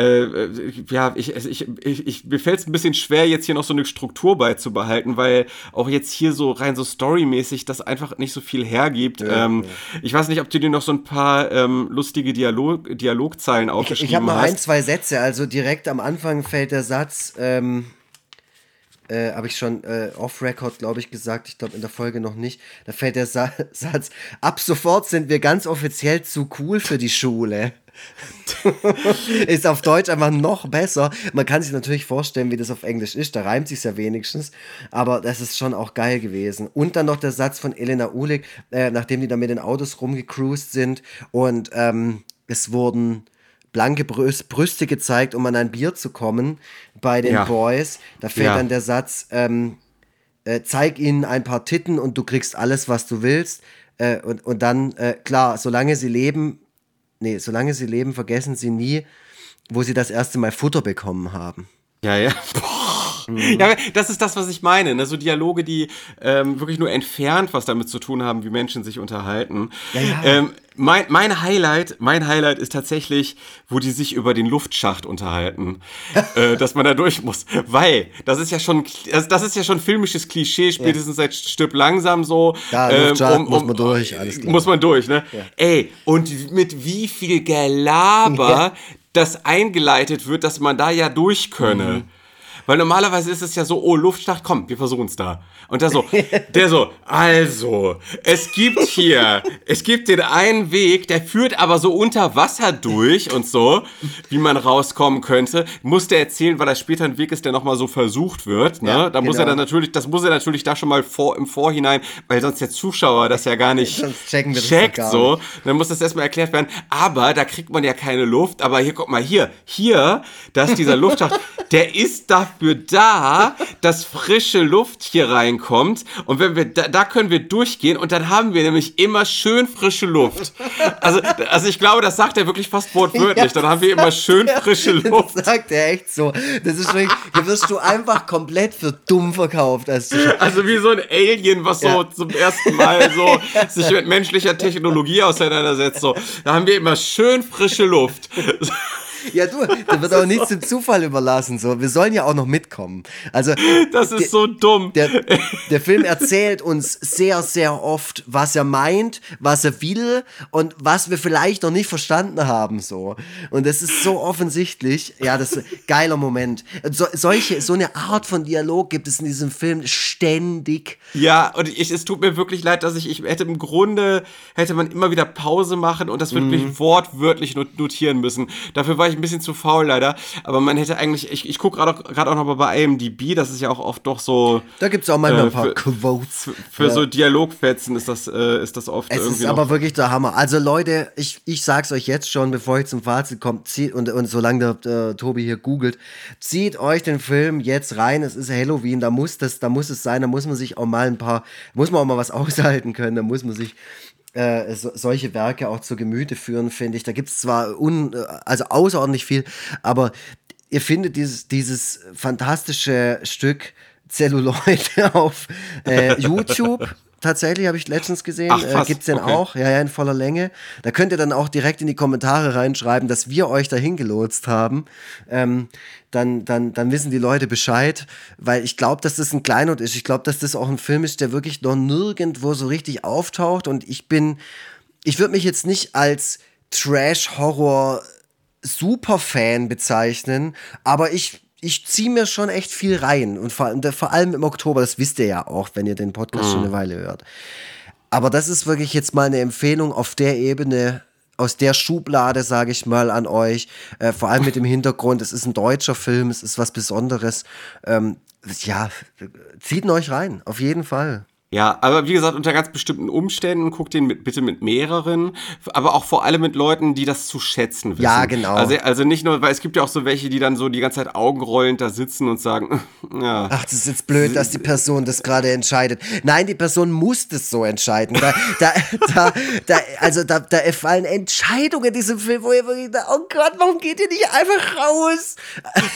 C: äh, ja, ich, ich, ich, ich, mir fällt es ein bisschen schwer, jetzt hier noch so eine Struktur beizubehalten, weil auch jetzt hier so rein so storymäßig das einfach nicht so viel hergibt. ähm, Ich weiß nicht, ob du dir noch so ein paar ähm, lustige Dialog, Dialogzeilen
B: Ich,
C: aufgeschrieben
B: ich habe noch
C: hast.
B: ein, zwei Sätze. Also direkt am Anfang fällt der Satz, ähm, äh, habe ich schon äh, off-Record, glaube ich, gesagt. Ich glaube in der Folge noch nicht. Da fällt der Sa Satz, ab sofort sind wir ganz offiziell zu cool für die Schule. ist auf Deutsch einfach noch besser. Man kann sich natürlich vorstellen, wie das auf Englisch ist. Da reimt sich ja wenigstens. Aber das ist schon auch geil gewesen. Und dann noch der Satz von Elena Ulig, äh, nachdem die da mit den Autos rumgecruised sind und ähm, es wurden blanke Brüs- Brüste gezeigt, um an ein Bier zu kommen bei den
C: Ja.
B: Boys. Da fällt
C: Ja.
B: dann der Satz, ähm, äh, zeig ihnen ein paar Titten und du kriegst alles, was du willst. Äh, und, und dann, äh, klar, solange sie leben, nee, solange sie leben, vergessen sie nie, wo sie das erste Mal Futter bekommen haben.
C: Ja, ja. Boah. Ja, das ist das, was ich meine. Ne? So Dialoge, die ähm, wirklich nur entfernt was damit zu tun haben, wie Menschen sich unterhalten.
B: Ja, ja.
C: Ähm, mein, mein Highlight, mein Highlight ist tatsächlich, wo die sich über den Luftschacht unterhalten, äh, dass man da durch muss, weil das ist ja schon, also das ist ja schon filmisches Klischee, spätestens seit Stirb langsam so.
B: Ja,
C: ähm,
B: Luftschacht muss man durch, alles klar.
C: Muss man durch, ne? Ey, und mit wie viel Gelaber das eingeleitet wird, dass man da ja durch könne.
B: Mhm.
C: Weil normalerweise ist es ja so, oh, Luftschacht, komm, wir versuchen es da. Und der so, der so, also, es gibt hier, es gibt den einen Weg, der führt aber so unter Wasser durch und so, wie man rauskommen könnte. Muss der erzählen, weil das später ein Weg ist, der nochmal so versucht wird. Ne?
B: Ja,
C: da muss er
B: genau.
C: dann natürlich, das muss er natürlich da schon mal vor, im Vorhinein, weil sonst der Zuschauer das ja gar nicht checkt
B: gar
C: so. Dann muss das erstmal erklärt werden. Aber da kriegt man ja keine Luft. Aber hier, guck mal, hier, hier, dass dieser Luftschacht, der ist dafür da, dass frische Luft hier reinkommt. Und wenn wir, da, da können wir durchgehen und dann haben wir nämlich immer schön frische Luft. Also, also ich glaube, das sagt er wirklich fast wortwörtlich. Dann haben wir immer schön frische Luft.
B: Das sagt er echt so. Das ist wirklich, hier wirst du einfach komplett für dumm verkauft. Als Zuschauer.
C: Also wie so ein Alien, was so
B: Ja.
C: zum ersten Mal so sich mit menschlicher Technologie auseinandersetzt. So, da haben wir immer schön frische Luft.
B: Ja, du, da wird auch nichts dem Zufall überlassen. So. Wir sollen ja auch noch mitkommen. Also,
C: Das ist so dumm.
B: der, der Film erzählt uns sehr, sehr oft, was er meint, was er will und was wir vielleicht noch nicht verstanden haben. So. Und das ist so offensichtlich. Ja, das ist ein geiler Moment. So, solche, so eine Art von Dialog gibt es in diesem Film ständig.
C: Ja, und ich, es tut mir wirklich leid, dass ich, ich hätte im Grunde, hätte man immer wieder Pause machen und das wirklich
B: Mhm.
C: wortwörtlich not- notieren müssen. Dafür war ich ein bisschen zu faul leider, aber man hätte eigentlich, ich, ich gucke gerade auch, gerade auch noch mal bei IMDb, das ist ja auch oft doch so,
B: Da gibt es auch manchmal
C: Äh,
B: ein paar
C: für-
B: Quotes.
C: für
B: Ja.
C: so Dialogfetzen ist das, äh, ist das oft
B: Es ist aber wirklich der Hammer. Also Leute, ich, ich sag's euch jetzt schon, bevor ich zum Fazit komme, zieht, und, und solange der äh, Tobi hier googelt, zieht euch den Film jetzt rein. Es ist Halloween, da muss das, da muss es sein, da muss man sich auch mal ein paar, muss man auch mal was aushalten können, da muss man sich äh, so, solche Werke auch zu Gemüte führen, finde ich. Da gibt's zwar un, äh, also außerordentlich viel, aber ihr findet dieses, dieses fantastische Stück Zelluloid auf äh, YouTube. Tatsächlich habe ich letztens gesehen.
C: Ach,
B: äh,
C: krass.
B: gibt's den
C: Okay.
B: auch? Ja, ja, in voller Länge. Da könnt ihr dann auch direkt in die Kommentare reinschreiben, dass wir euch dahin gelotst haben. Ähm, dann, dann, dann wissen die Leute Bescheid, weil ich glaube, dass das ein Kleinod ist. Ich glaube, dass das auch ein Film ist, der wirklich noch nirgendwo so richtig auftaucht. Und ich bin, ich würde mich jetzt nicht als Trash-Horror Superfan bezeichnen, aber ich, ich ziehe mir schon echt viel rein. Und vor, allem- vor allem im Oktober, das wisst ihr ja auch, wenn ihr den Podcast schon eine Weile hört. Aber das ist wirklich jetzt mal eine Empfehlung auf der Ebene, aus der Schublade, sage ich mal, an euch. Äh, vor allem mit dem Hintergrund, es ist ein deutscher Film, es ist was Besonderes. Ähm, ja, zieht ihn euch rein, auf jeden Fall.
C: Ja, aber wie gesagt, unter ganz bestimmten Umständen guckt den mit, bitte mit mehreren, aber auch vor allem mit Leuten, die das zu schätzen wissen.
B: Ja, genau.
C: Also, also nicht nur, weil es gibt ja auch so welche, die dann so die ganze Zeit augenrollend da sitzen und sagen, ja.
B: Ach, das ist jetzt blöd, dass die Person das gerade entscheidet. Nein, die Person muss das so entscheiden. Da, da, da, da, also da, da fallen Entscheidungen in diesem Film, wo ihr wirklich, da, oh Gott, warum geht ihr nicht einfach raus?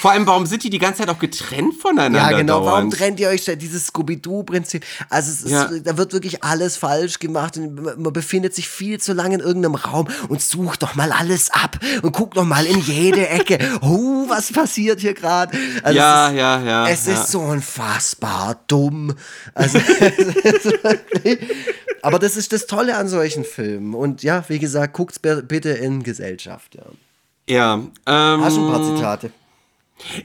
C: Vor allem, warum sind die die ganze Zeit auch getrennt voneinander?
B: Ja, genau. Warum
C: dauernd?
B: trennt ihr euch da? Dieses Scooby-Doo-Prinzip. Also, es ist,
C: Ja.
B: da wird wirklich alles falsch gemacht. Und man befindet sich viel zu lange in irgendeinem Raum und sucht doch mal alles ab und guckt doch mal in jede Ecke. Oh, was passiert hier gerade? Also
C: Ja,
B: ist,
C: ja, ja,
B: Es
C: ja.
B: ist so unfassbar dumm. Also, aber das ist das Tolle an solchen Filmen. Und ja, wie gesagt, guckt's bitte in Gesellschaft. Ja.
C: Ja, ähm,
B: Hast du ein paar Zitate?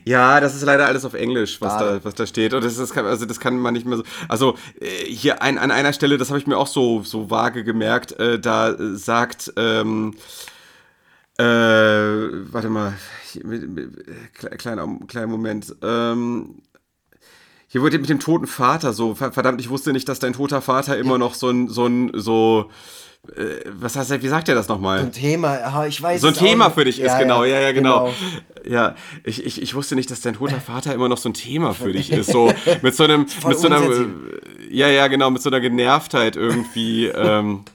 C: Ja, das ist leider alles auf Englisch, was, da, was da steht. Und das, ist, also das kann man nicht mehr so. Also äh, hier ein, an einer Stelle, das habe ich mir auch so, so vage gemerkt, äh, da äh, sagt, ähm, äh, warte mal, hier, mit, mit, kle- kleiner, kleiner Moment. Ähm, hier wurde mit dem toten Vater so, ver- verdammt, ich wusste nicht, dass dein toter Vater immer noch so ein, so ein, so, äh, was heißt er, wie sagt er das nochmal?
B: Ein Thema, ah, ich weiß
C: so ein Thema für dich ist,
B: Ja,
C: genau, ja, ja, genau.
B: genau.
C: Ja, ich, ich, ich wusste nicht, dass dein toter Vater immer noch so ein Thema für dich ist. So mit so einem, mit so einer, ja, ja, genau, mit so einer Genervtheit irgendwie. ähm,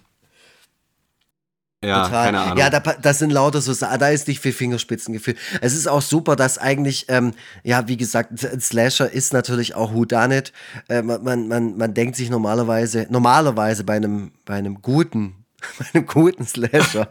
C: Ja,
B: Total.
C: keine Ahnung.
B: Ja, da, das sind lauter so, da ist nicht viel Fingerspitzengefühl. Es ist auch super, dass eigentlich, ähm, ja, wie gesagt, ein Slasher ist natürlich auch Whodunit. Äh, man, man, man, man denkt sich normalerweise, normalerweise bei einem, bei einem guten, bei einem guten Slasher,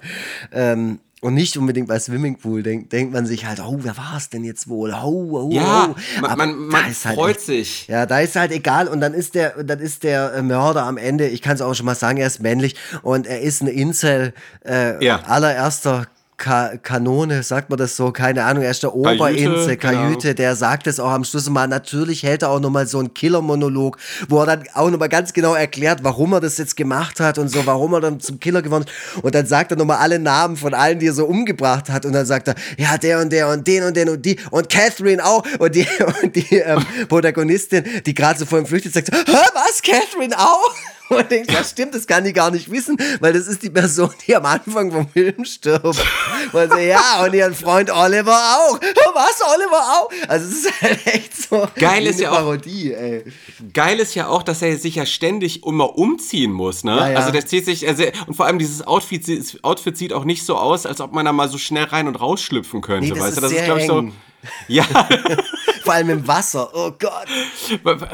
B: ähm, und nicht unbedingt bei Swimmingpool, denkt, denkt man sich halt, oh, wer war es denn jetzt wohl? Oh, oh,
C: Ja,
B: oh.
C: man, man, man
B: halt
C: freut
B: echt-
C: sich.
B: ja, da ist halt egal und dann ist der, dann ist der äh, Mörder am Ende, ich kann es auch schon mal sagen, er ist männlich und er ist ein Incel äh,
C: Ja.
B: allererster Ka Kanone, sagt man das so, keine Ahnung, er ist der Oberinsel,
C: keine Ahnung.
B: Kajüte, der sagt es auch am Schluss mal, natürlich hält er auch nochmal so einen Killer-Monolog, wo er dann auch nochmal ganz genau erklärt, warum er das jetzt gemacht hat und so, warum er dann zum Killer geworden ist. Und dann sagt er nochmal alle Namen von allen, die er so umgebracht hat. Und dann sagt er, ja, der und der und den und den und die und Catherine auch und die, und die ähm, Protagonistin, die gerade so vor ihm flüchtet, sagt so, Hä, was, Catherine auch? Und denkt, ja stimmt, das kann die gar nicht wissen, weil das ist die Person, die am Anfang vom Film stirbt. Und so, ja, und ihren Freund Oliver auch. Was, Oliver auch? Also es ist halt echt so
C: Geil ist
B: eine
C: ja auch-
B: Parodie, ey.
C: Geil ist ja auch, dass er sich ja ständig immer umziehen muss, ne?
B: Ja, ja.
C: Also der zieht sich, also, und vor allem dieses Outfit, sieht- Outfit sieht auch nicht so aus, als ob man da mal so schnell rein und rausschlüpfen könnte,
B: Nee, das
C: weißt
B: ist
C: du? Das
B: sehr
C: glaub ich, so. Ja,
B: Vor allem im Wasser. Oh Gott.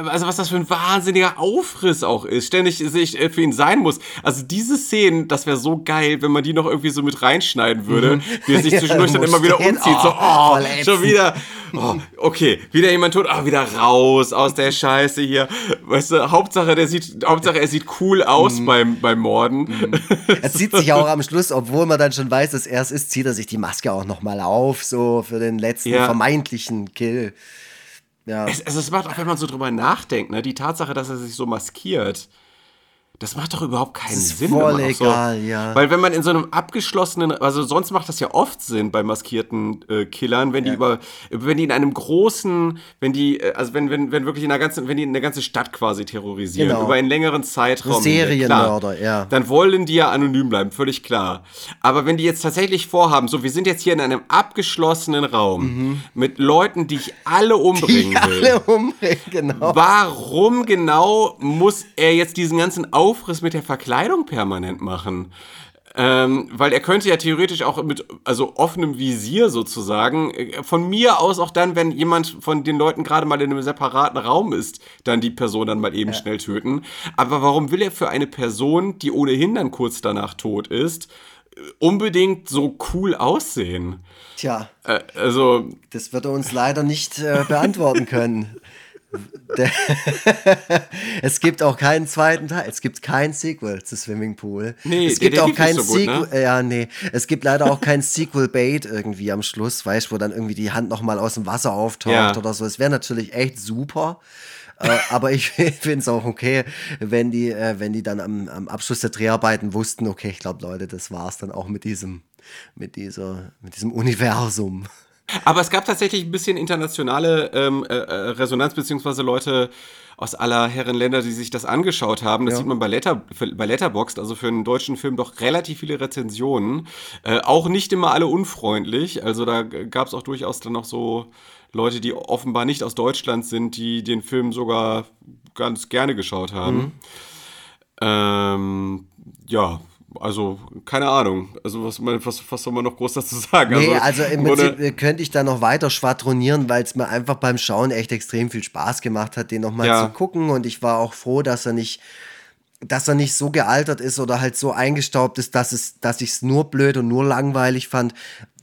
C: also was das für ein wahnsinniger Aufriss auch ist, ständig sich für ihn sein muss. Also diese Szenen, das wäre so geil, wenn man die noch irgendwie so mit reinschneiden würde, wie er sich
B: Ja,
C: zwischendurch dann
B: muss
C: immer wieder
B: stehen.
C: umzieht. So,
B: Oh,
C: oh,
B: voll ätzend.
C: schon wieder. Oh, okay, wieder jemand tot, ah, wieder raus aus der Scheiße hier. Weißt du, Hauptsache, der sieht, Hauptsache, er sieht cool aus beim, beim Morden.
B: Er zieht sich auch am Schluss, obwohl man dann schon weiß, dass er es ist, zieht er sich die Maske auch nochmal auf, so für den letzten
C: Ja.
B: Vermeintlichen Kill. Ja.
C: Es, es, es macht auch, wenn man so drüber nachdenkt, ne, die Tatsache, dass er sich so maskiert, das macht doch überhaupt keinen
B: ist
C: Sinn.
B: voll
C: auch so,
B: egal, ja.
C: Weil wenn man in so einem abgeschlossenen, also sonst macht das ja oft Sinn bei maskierten äh, Killern, wenn die über, wenn die in einem großen, wenn die, äh, also wenn, wenn, wenn wirklich in einer ganzen, wenn die eine ganze Stadt quasi terrorisieren,
B: Genau.
C: über einen längeren Zeitraum.
B: Serienmörder, ja.
C: Dann wollen die ja anonym bleiben, völlig klar. Aber wenn die jetzt tatsächlich vorhaben, so, wir sind jetzt hier in einem abgeschlossenen Raum mit Leuten, die ich alle umbringen
B: Mhm. Die
C: will.
B: alle umbringen, genau.
C: Warum genau muss er jetzt diesen ganzen Aufriss mit der Verkleidung permanent machen? Ähm, weil er könnte ja theoretisch auch mit also offenem Visier sozusagen, äh, von mir aus auch dann, wenn jemand von den Leuten gerade mal in einem separaten Raum ist, dann die Person dann mal eben schnell töten. Aber warum will er für eine Person, die ohnehin dann kurz danach tot ist, äh, unbedingt so cool aussehen?
B: Tja,
C: Äh, also,
B: das wird er uns leider nicht äh, beantworten können. Es gibt auch keinen zweiten Teil. Es gibt kein Sequel zu Swimming Pool.
C: Nee,
B: es gibt auch kein
C: so gut,
B: Sequel.
C: ne?
B: Ja, nee. Es gibt leider auch kein Sequel-Bait irgendwie am Schluss, weißt du, wo dann irgendwie die Hand nochmal aus dem Wasser auftaucht
C: Ja.
B: oder so. Es wäre natürlich echt super. äh, aber ich finde es auch okay, wenn die, äh, wenn die dann am, am Abschluss der Dreharbeiten wussten, okay, ich glaube, Leute, das war's dann auch mit diesem, mit dieser, mit diesem Universum.
C: Aber es gab tatsächlich ein bisschen internationale ähm, äh, äh, Resonanz, beziehungsweise Leute aus aller Herren Länder, die sich das angeschaut haben. Das
B: Ja.
C: sieht man bei, Letter, bei Letterboxd, also für einen deutschen Film doch relativ viele Rezensionen. Äh, auch nicht immer alle unfreundlich. Also da gab es auch durchaus dann noch so Leute, die offenbar nicht aus Deutschland sind, die den Film sogar ganz gerne geschaut haben. Ähm, ja, also keine Ahnung. Also was, was, was soll man noch groß dazu sagen?
B: Nee, also im
C: wurde-
B: Prinzip äh, könnte ich da noch weiter schwadronieren, weil es mir einfach beim Schauen echt extrem viel Spaß gemacht hat, den nochmal
C: Ja.
B: zu gucken. Und ich war auch froh, dass er nicht, dass er nicht so gealtert ist oder halt so eingestaubt ist, dass es, dass ich es nur blöd und nur langweilig fand.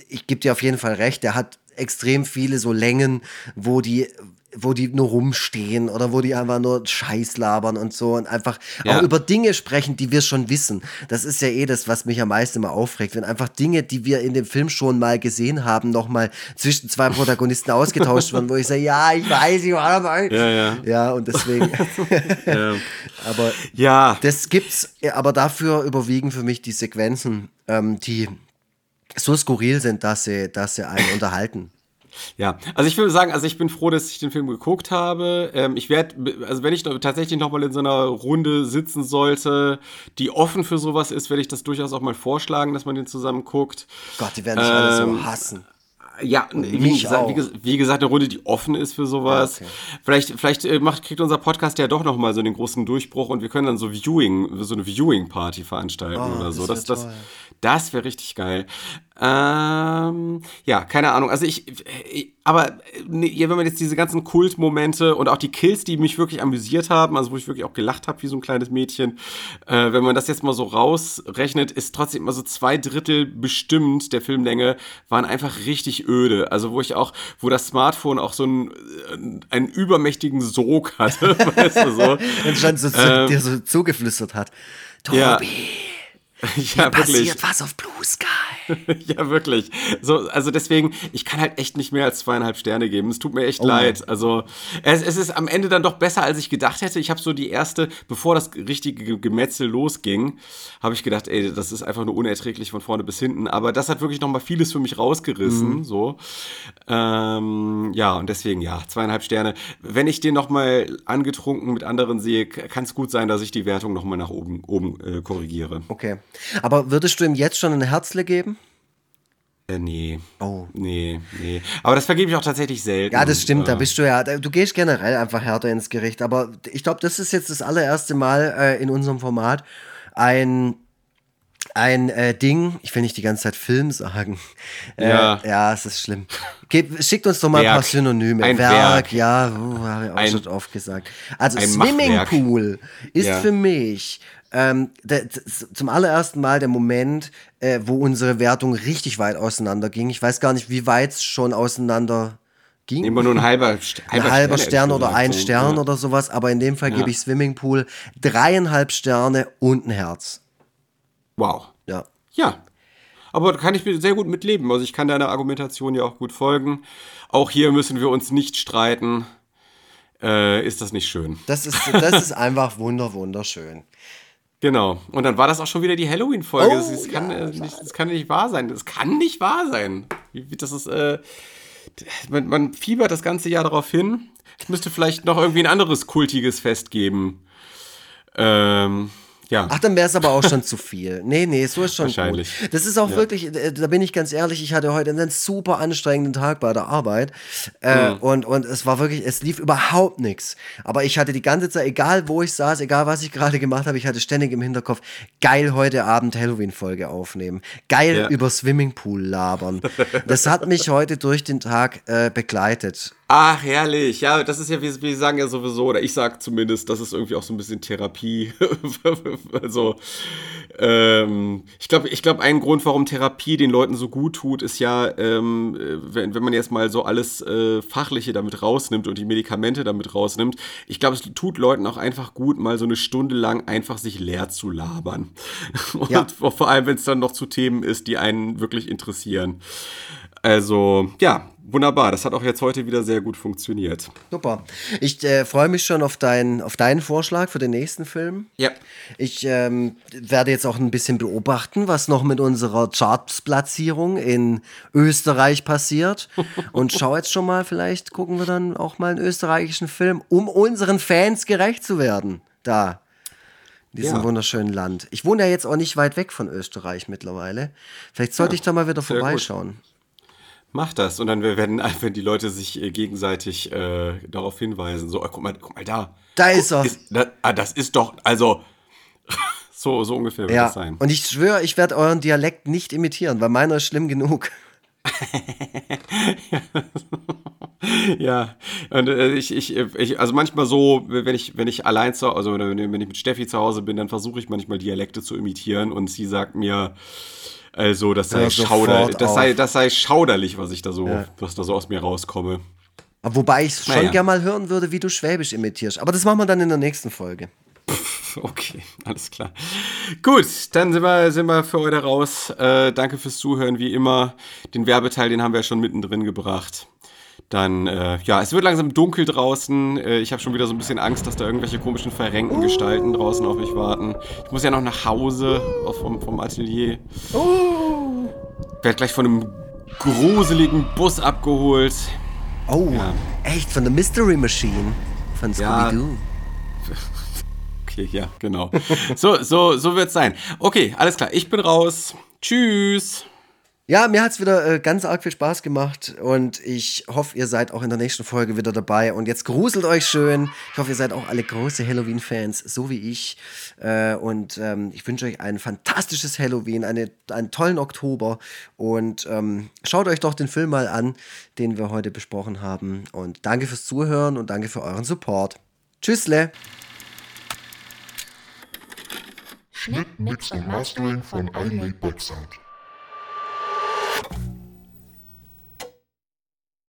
B: Ich gebe dir auf jeden Fall recht, der hat extrem viele so Längen, wo die wo die nur rumstehen oder wo die einfach nur Scheiß labern und so und einfach
C: Ja.
B: auch über Dinge sprechen, die wir schon wissen. Das ist ja eh das, was mich am meisten immer aufregt, wenn einfach Dinge, die wir in dem Film schon mal gesehen haben, nochmal zwischen zwei Protagonisten ausgetauscht werden, wo ich sage, ja, ich weiß, ich war dabei.
C: Ja, ja.
B: Ja, und deswegen. aber
C: Ja,
B: das gibt's, ja, aber dafür überwiegen für mich die Sequenzen, ähm, die so skurril sind, dass sie, dass sie einen unterhalten.
C: Ja, also ich würde sagen, also ich bin froh, dass ich den Film geguckt habe. Ähm, ich werde, also wenn ich tatsächlich noch mal in so einer Runde sitzen sollte, die offen für sowas ist, werde ich das durchaus auch mal vorschlagen, dass man den zusammen guckt.
B: Gott, die werden sich alle
C: Ähm,
B: so hassen.
C: Ja, wie,
B: mich
C: gesagt, wie, wie gesagt, eine Runde, die offen ist für sowas.
B: Ja, okay.
C: Vielleicht, vielleicht äh, macht, kriegt unser Podcast ja doch noch mal so den großen Durchbruch und wir können dann so Viewing, so eine Viewing-Party veranstalten
B: Oh,
C: oder so.
B: das
C: Das, das. Das wäre richtig geil. Ähm, ja, keine Ahnung. Also ich, ich aber äh, nee, ja, wenn man jetzt diese ganzen Kultmomente und auch die Kills, die mich wirklich amüsiert haben, also wo ich wirklich auch gelacht habe wie so ein kleines Mädchen, äh, wenn man das jetzt mal so rausrechnet, ist trotzdem immer so zwei Drittel bestimmt der Filmlänge waren einfach richtig öde. Also wo ich auch, wo das Smartphone auch so einen, äh, einen übermächtigen Sog hatte, weißt du so.
B: Und schon so, so,
C: Ähm,
B: dir so zugeflüstert hat. Tobi,
C: Ja. ja,
B: passiert was auf Blue Sky.
C: Ja, wirklich. So, also deswegen, ich kann halt echt nicht mehr als zweieinhalb Sterne geben. Es tut mir
B: Oh
C: echt leid. Also es, es ist am Ende dann doch besser, als ich gedacht hätte. Ich habe so die erste, bevor das richtige Ge- Gemetzel losging, habe ich gedacht, ey, das ist einfach nur unerträglich von vorne bis hinten. Aber das hat wirklich noch mal vieles für mich rausgerissen.
B: Mhm.
C: So, ähm, ja und deswegen ja zweieinhalb Sterne. Wenn ich den noch mal angetrunken mit anderen sehe, kann es gut sein, dass ich die Wertung noch mal nach oben oben äh, korrigiere.
B: Okay. Aber würdest du ihm jetzt schon ein Herzle geben?
C: Äh, nee.
B: Oh.
C: Nee, nee. Aber das vergebe ich auch tatsächlich selten.
B: Ja, das stimmt, da
C: Äh,
B: bist du ja, du gehst generell einfach härter ins Gericht, aber ich glaube, das ist jetzt das allererste Mal äh, in unserem Format ein ein äh, Ding, ich will nicht die ganze Zeit Film sagen. Äh,
C: Ja.
B: ja, es ist schlimm. Gib, schickt uns doch mal ein paar
C: Werk.
B: Synonyme.
C: Ein
B: Werk,
C: Werk.
B: ja, uh, habe ich auch
C: Ein-
B: schon oft gesagt. Also Swimmingpool ist
C: Ja.
B: für mich ähm, der, zum allerersten Mal der Moment, äh, wo unsere Wertung richtig weit auseinander ging. Ich weiß gar nicht, wie weit es schon auseinander ging
C: Immer nur ein halber, St-
B: ein halber
C: Stern,
B: Stern oder ein. Stern
C: ja.
B: oder sowas, aber in dem Fall
C: Ja.
B: gebe ich Swimmingpool dreieinhalb Sterne und ein Herz.
C: Wow.
B: Ja.
C: Ja. Aber da kann ich mir sehr gut mitleben. Also ich kann deiner Argumentation ja auch gut folgen. Auch hier müssen wir uns nicht streiten. Äh, ist das nicht schön?
B: Das ist, das ist einfach wunder, wunderschön.
C: Genau. Und dann war das auch schon wieder die Halloween-Folge.
B: Oh,
C: das, kann, äh, nicht, das kann nicht wahr sein. Das kann nicht wahr sein. Das ist, äh, man, man fiebert das ganze Jahr darauf hin. Es müsste vielleicht noch irgendwie ein anderes kultiges Fest geben. Ähm, ja.
B: Ach, dann wäre es aber auch schon zu viel. Nee, nee, so ist schon
C: Wahrscheinlich.
B: gut. Das ist auch
C: Ja.
B: wirklich, äh, da bin ich ganz ehrlich, ich hatte heute einen super anstrengenden Tag bei der Arbeit äh,
C: Mhm.
B: und, und es war wirklich, es lief überhaupt nichts. Aber ich hatte die ganze Zeit, egal wo ich saß, egal was ich gerade gemacht habe, ich hatte ständig im Hinterkopf, geil heute Abend Halloween-Folge aufnehmen. Geil
C: Ja.
B: über Swimmingpool labern. Das hat mich heute durch den Tag äh, begleitet.
C: Ach, herrlich. Ja, das ist ja, wir, wir sagen ja sowieso, oder ich sag zumindest, das ist irgendwie auch so ein bisschen Therapie. also, ähm, ich glaube, ich glaub, ein Grund, warum Therapie den Leuten so gut tut, ist ja, ähm, äh, wenn, wenn man jetzt mal so alles äh, Fachliche damit rausnimmt und die Medikamente damit rausnimmt, ich glaube, es tut Leuten auch einfach gut, mal so eine Stunde lang einfach sich leer zu labern. Und
B: Ja.
C: vor allem, wenn es dann noch zu Themen ist, die einen wirklich interessieren. Also, ja, wunderbar. Das hat auch jetzt heute wieder sehr gut funktioniert.
B: Super. Ich äh, freue mich schon auf, dein, auf deinen Vorschlag für den nächsten Film.
C: Ja.
B: Ich ähm, werde jetzt auch ein bisschen beobachten, was noch mit unserer Charts-Platzierung in Österreich passiert. Und schau jetzt schon mal, vielleicht gucken wir dann auch mal einen österreichischen Film, um unseren Fans gerecht zu werden. Da. In diesem
C: Ja.
B: wunderschönen Land. Ich wohne ja jetzt auch nicht weit weg von Österreich mittlerweile. Vielleicht sollte ich da mal wieder
C: sehr gut. Mach das. Und dann werden, wenn die Leute sich äh, gegenseitig äh, darauf hinweisen, so, oh, guck mal, guck mal da.
B: Da ist er.
C: Ist, da, ah, das ist doch, also, so, so ungefähr wird
B: Ja,
C: das sein.
B: und ich schwöre, ich werde euren Dialekt nicht imitieren, weil meiner ist schlimm genug.
C: Ja, und äh, ich, ich, ich, also manchmal so, wenn ich, wenn ich allein zu also wenn, wenn ich mit Steffi zu Hause bin, dann versuche ich manchmal Dialekte zu imitieren und sie sagt mir, also das sei schauder, das sei, das sei schauderlich, was ich da so, was da so aus mir rauskomme.
B: Aber Wobei ich schon
C: Naja.
B: gern mal hören würde, wie du Schwäbisch imitierst. Aber das machen wir dann in der nächsten Folge.
C: Okay, alles klar. Gut, dann sind wir, sind wir für heute raus. Äh, danke fürs Zuhören, wie immer. Den Werbeteil, den haben wir ja schon mittendrin gebracht. Dann, äh, ja, es wird langsam dunkel draußen. Äh, ich habe schon wieder so ein bisschen Angst, dass da irgendwelche komischen verrenkten Gestalten draußen auf mich warten. Ich muss ja noch nach Hause auch vom, vom Atelier. Werd gleich von einem gruseligen Bus abgeholt.
B: Oh,
C: Ja.
B: echt? Von der Mystery Machine? Von
C: Ja.
B: Scooby-Doo?
C: Okay, ja, genau. So, so, so wird's sein. Okay, alles klar. Ich bin raus. Tschüss.
B: Ja, mir hat's wieder äh, ganz arg viel Spaß gemacht und ich hoffe, ihr seid auch in der nächsten Folge wieder dabei. Und jetzt gruselt euch schön. Ich hoffe, ihr seid auch alle große Halloween-Fans, so wie ich. Äh, und ähm, ich wünsche euch ein fantastisches Halloween, eine, einen tollen Oktober. Und ähm, schaut euch doch den Film mal an, den wir heute besprochen haben. Und danke fürs Zuhören und danke für euren Support. Tschüssle!
G: Schnitt, Mix und Mastering von iMake Website.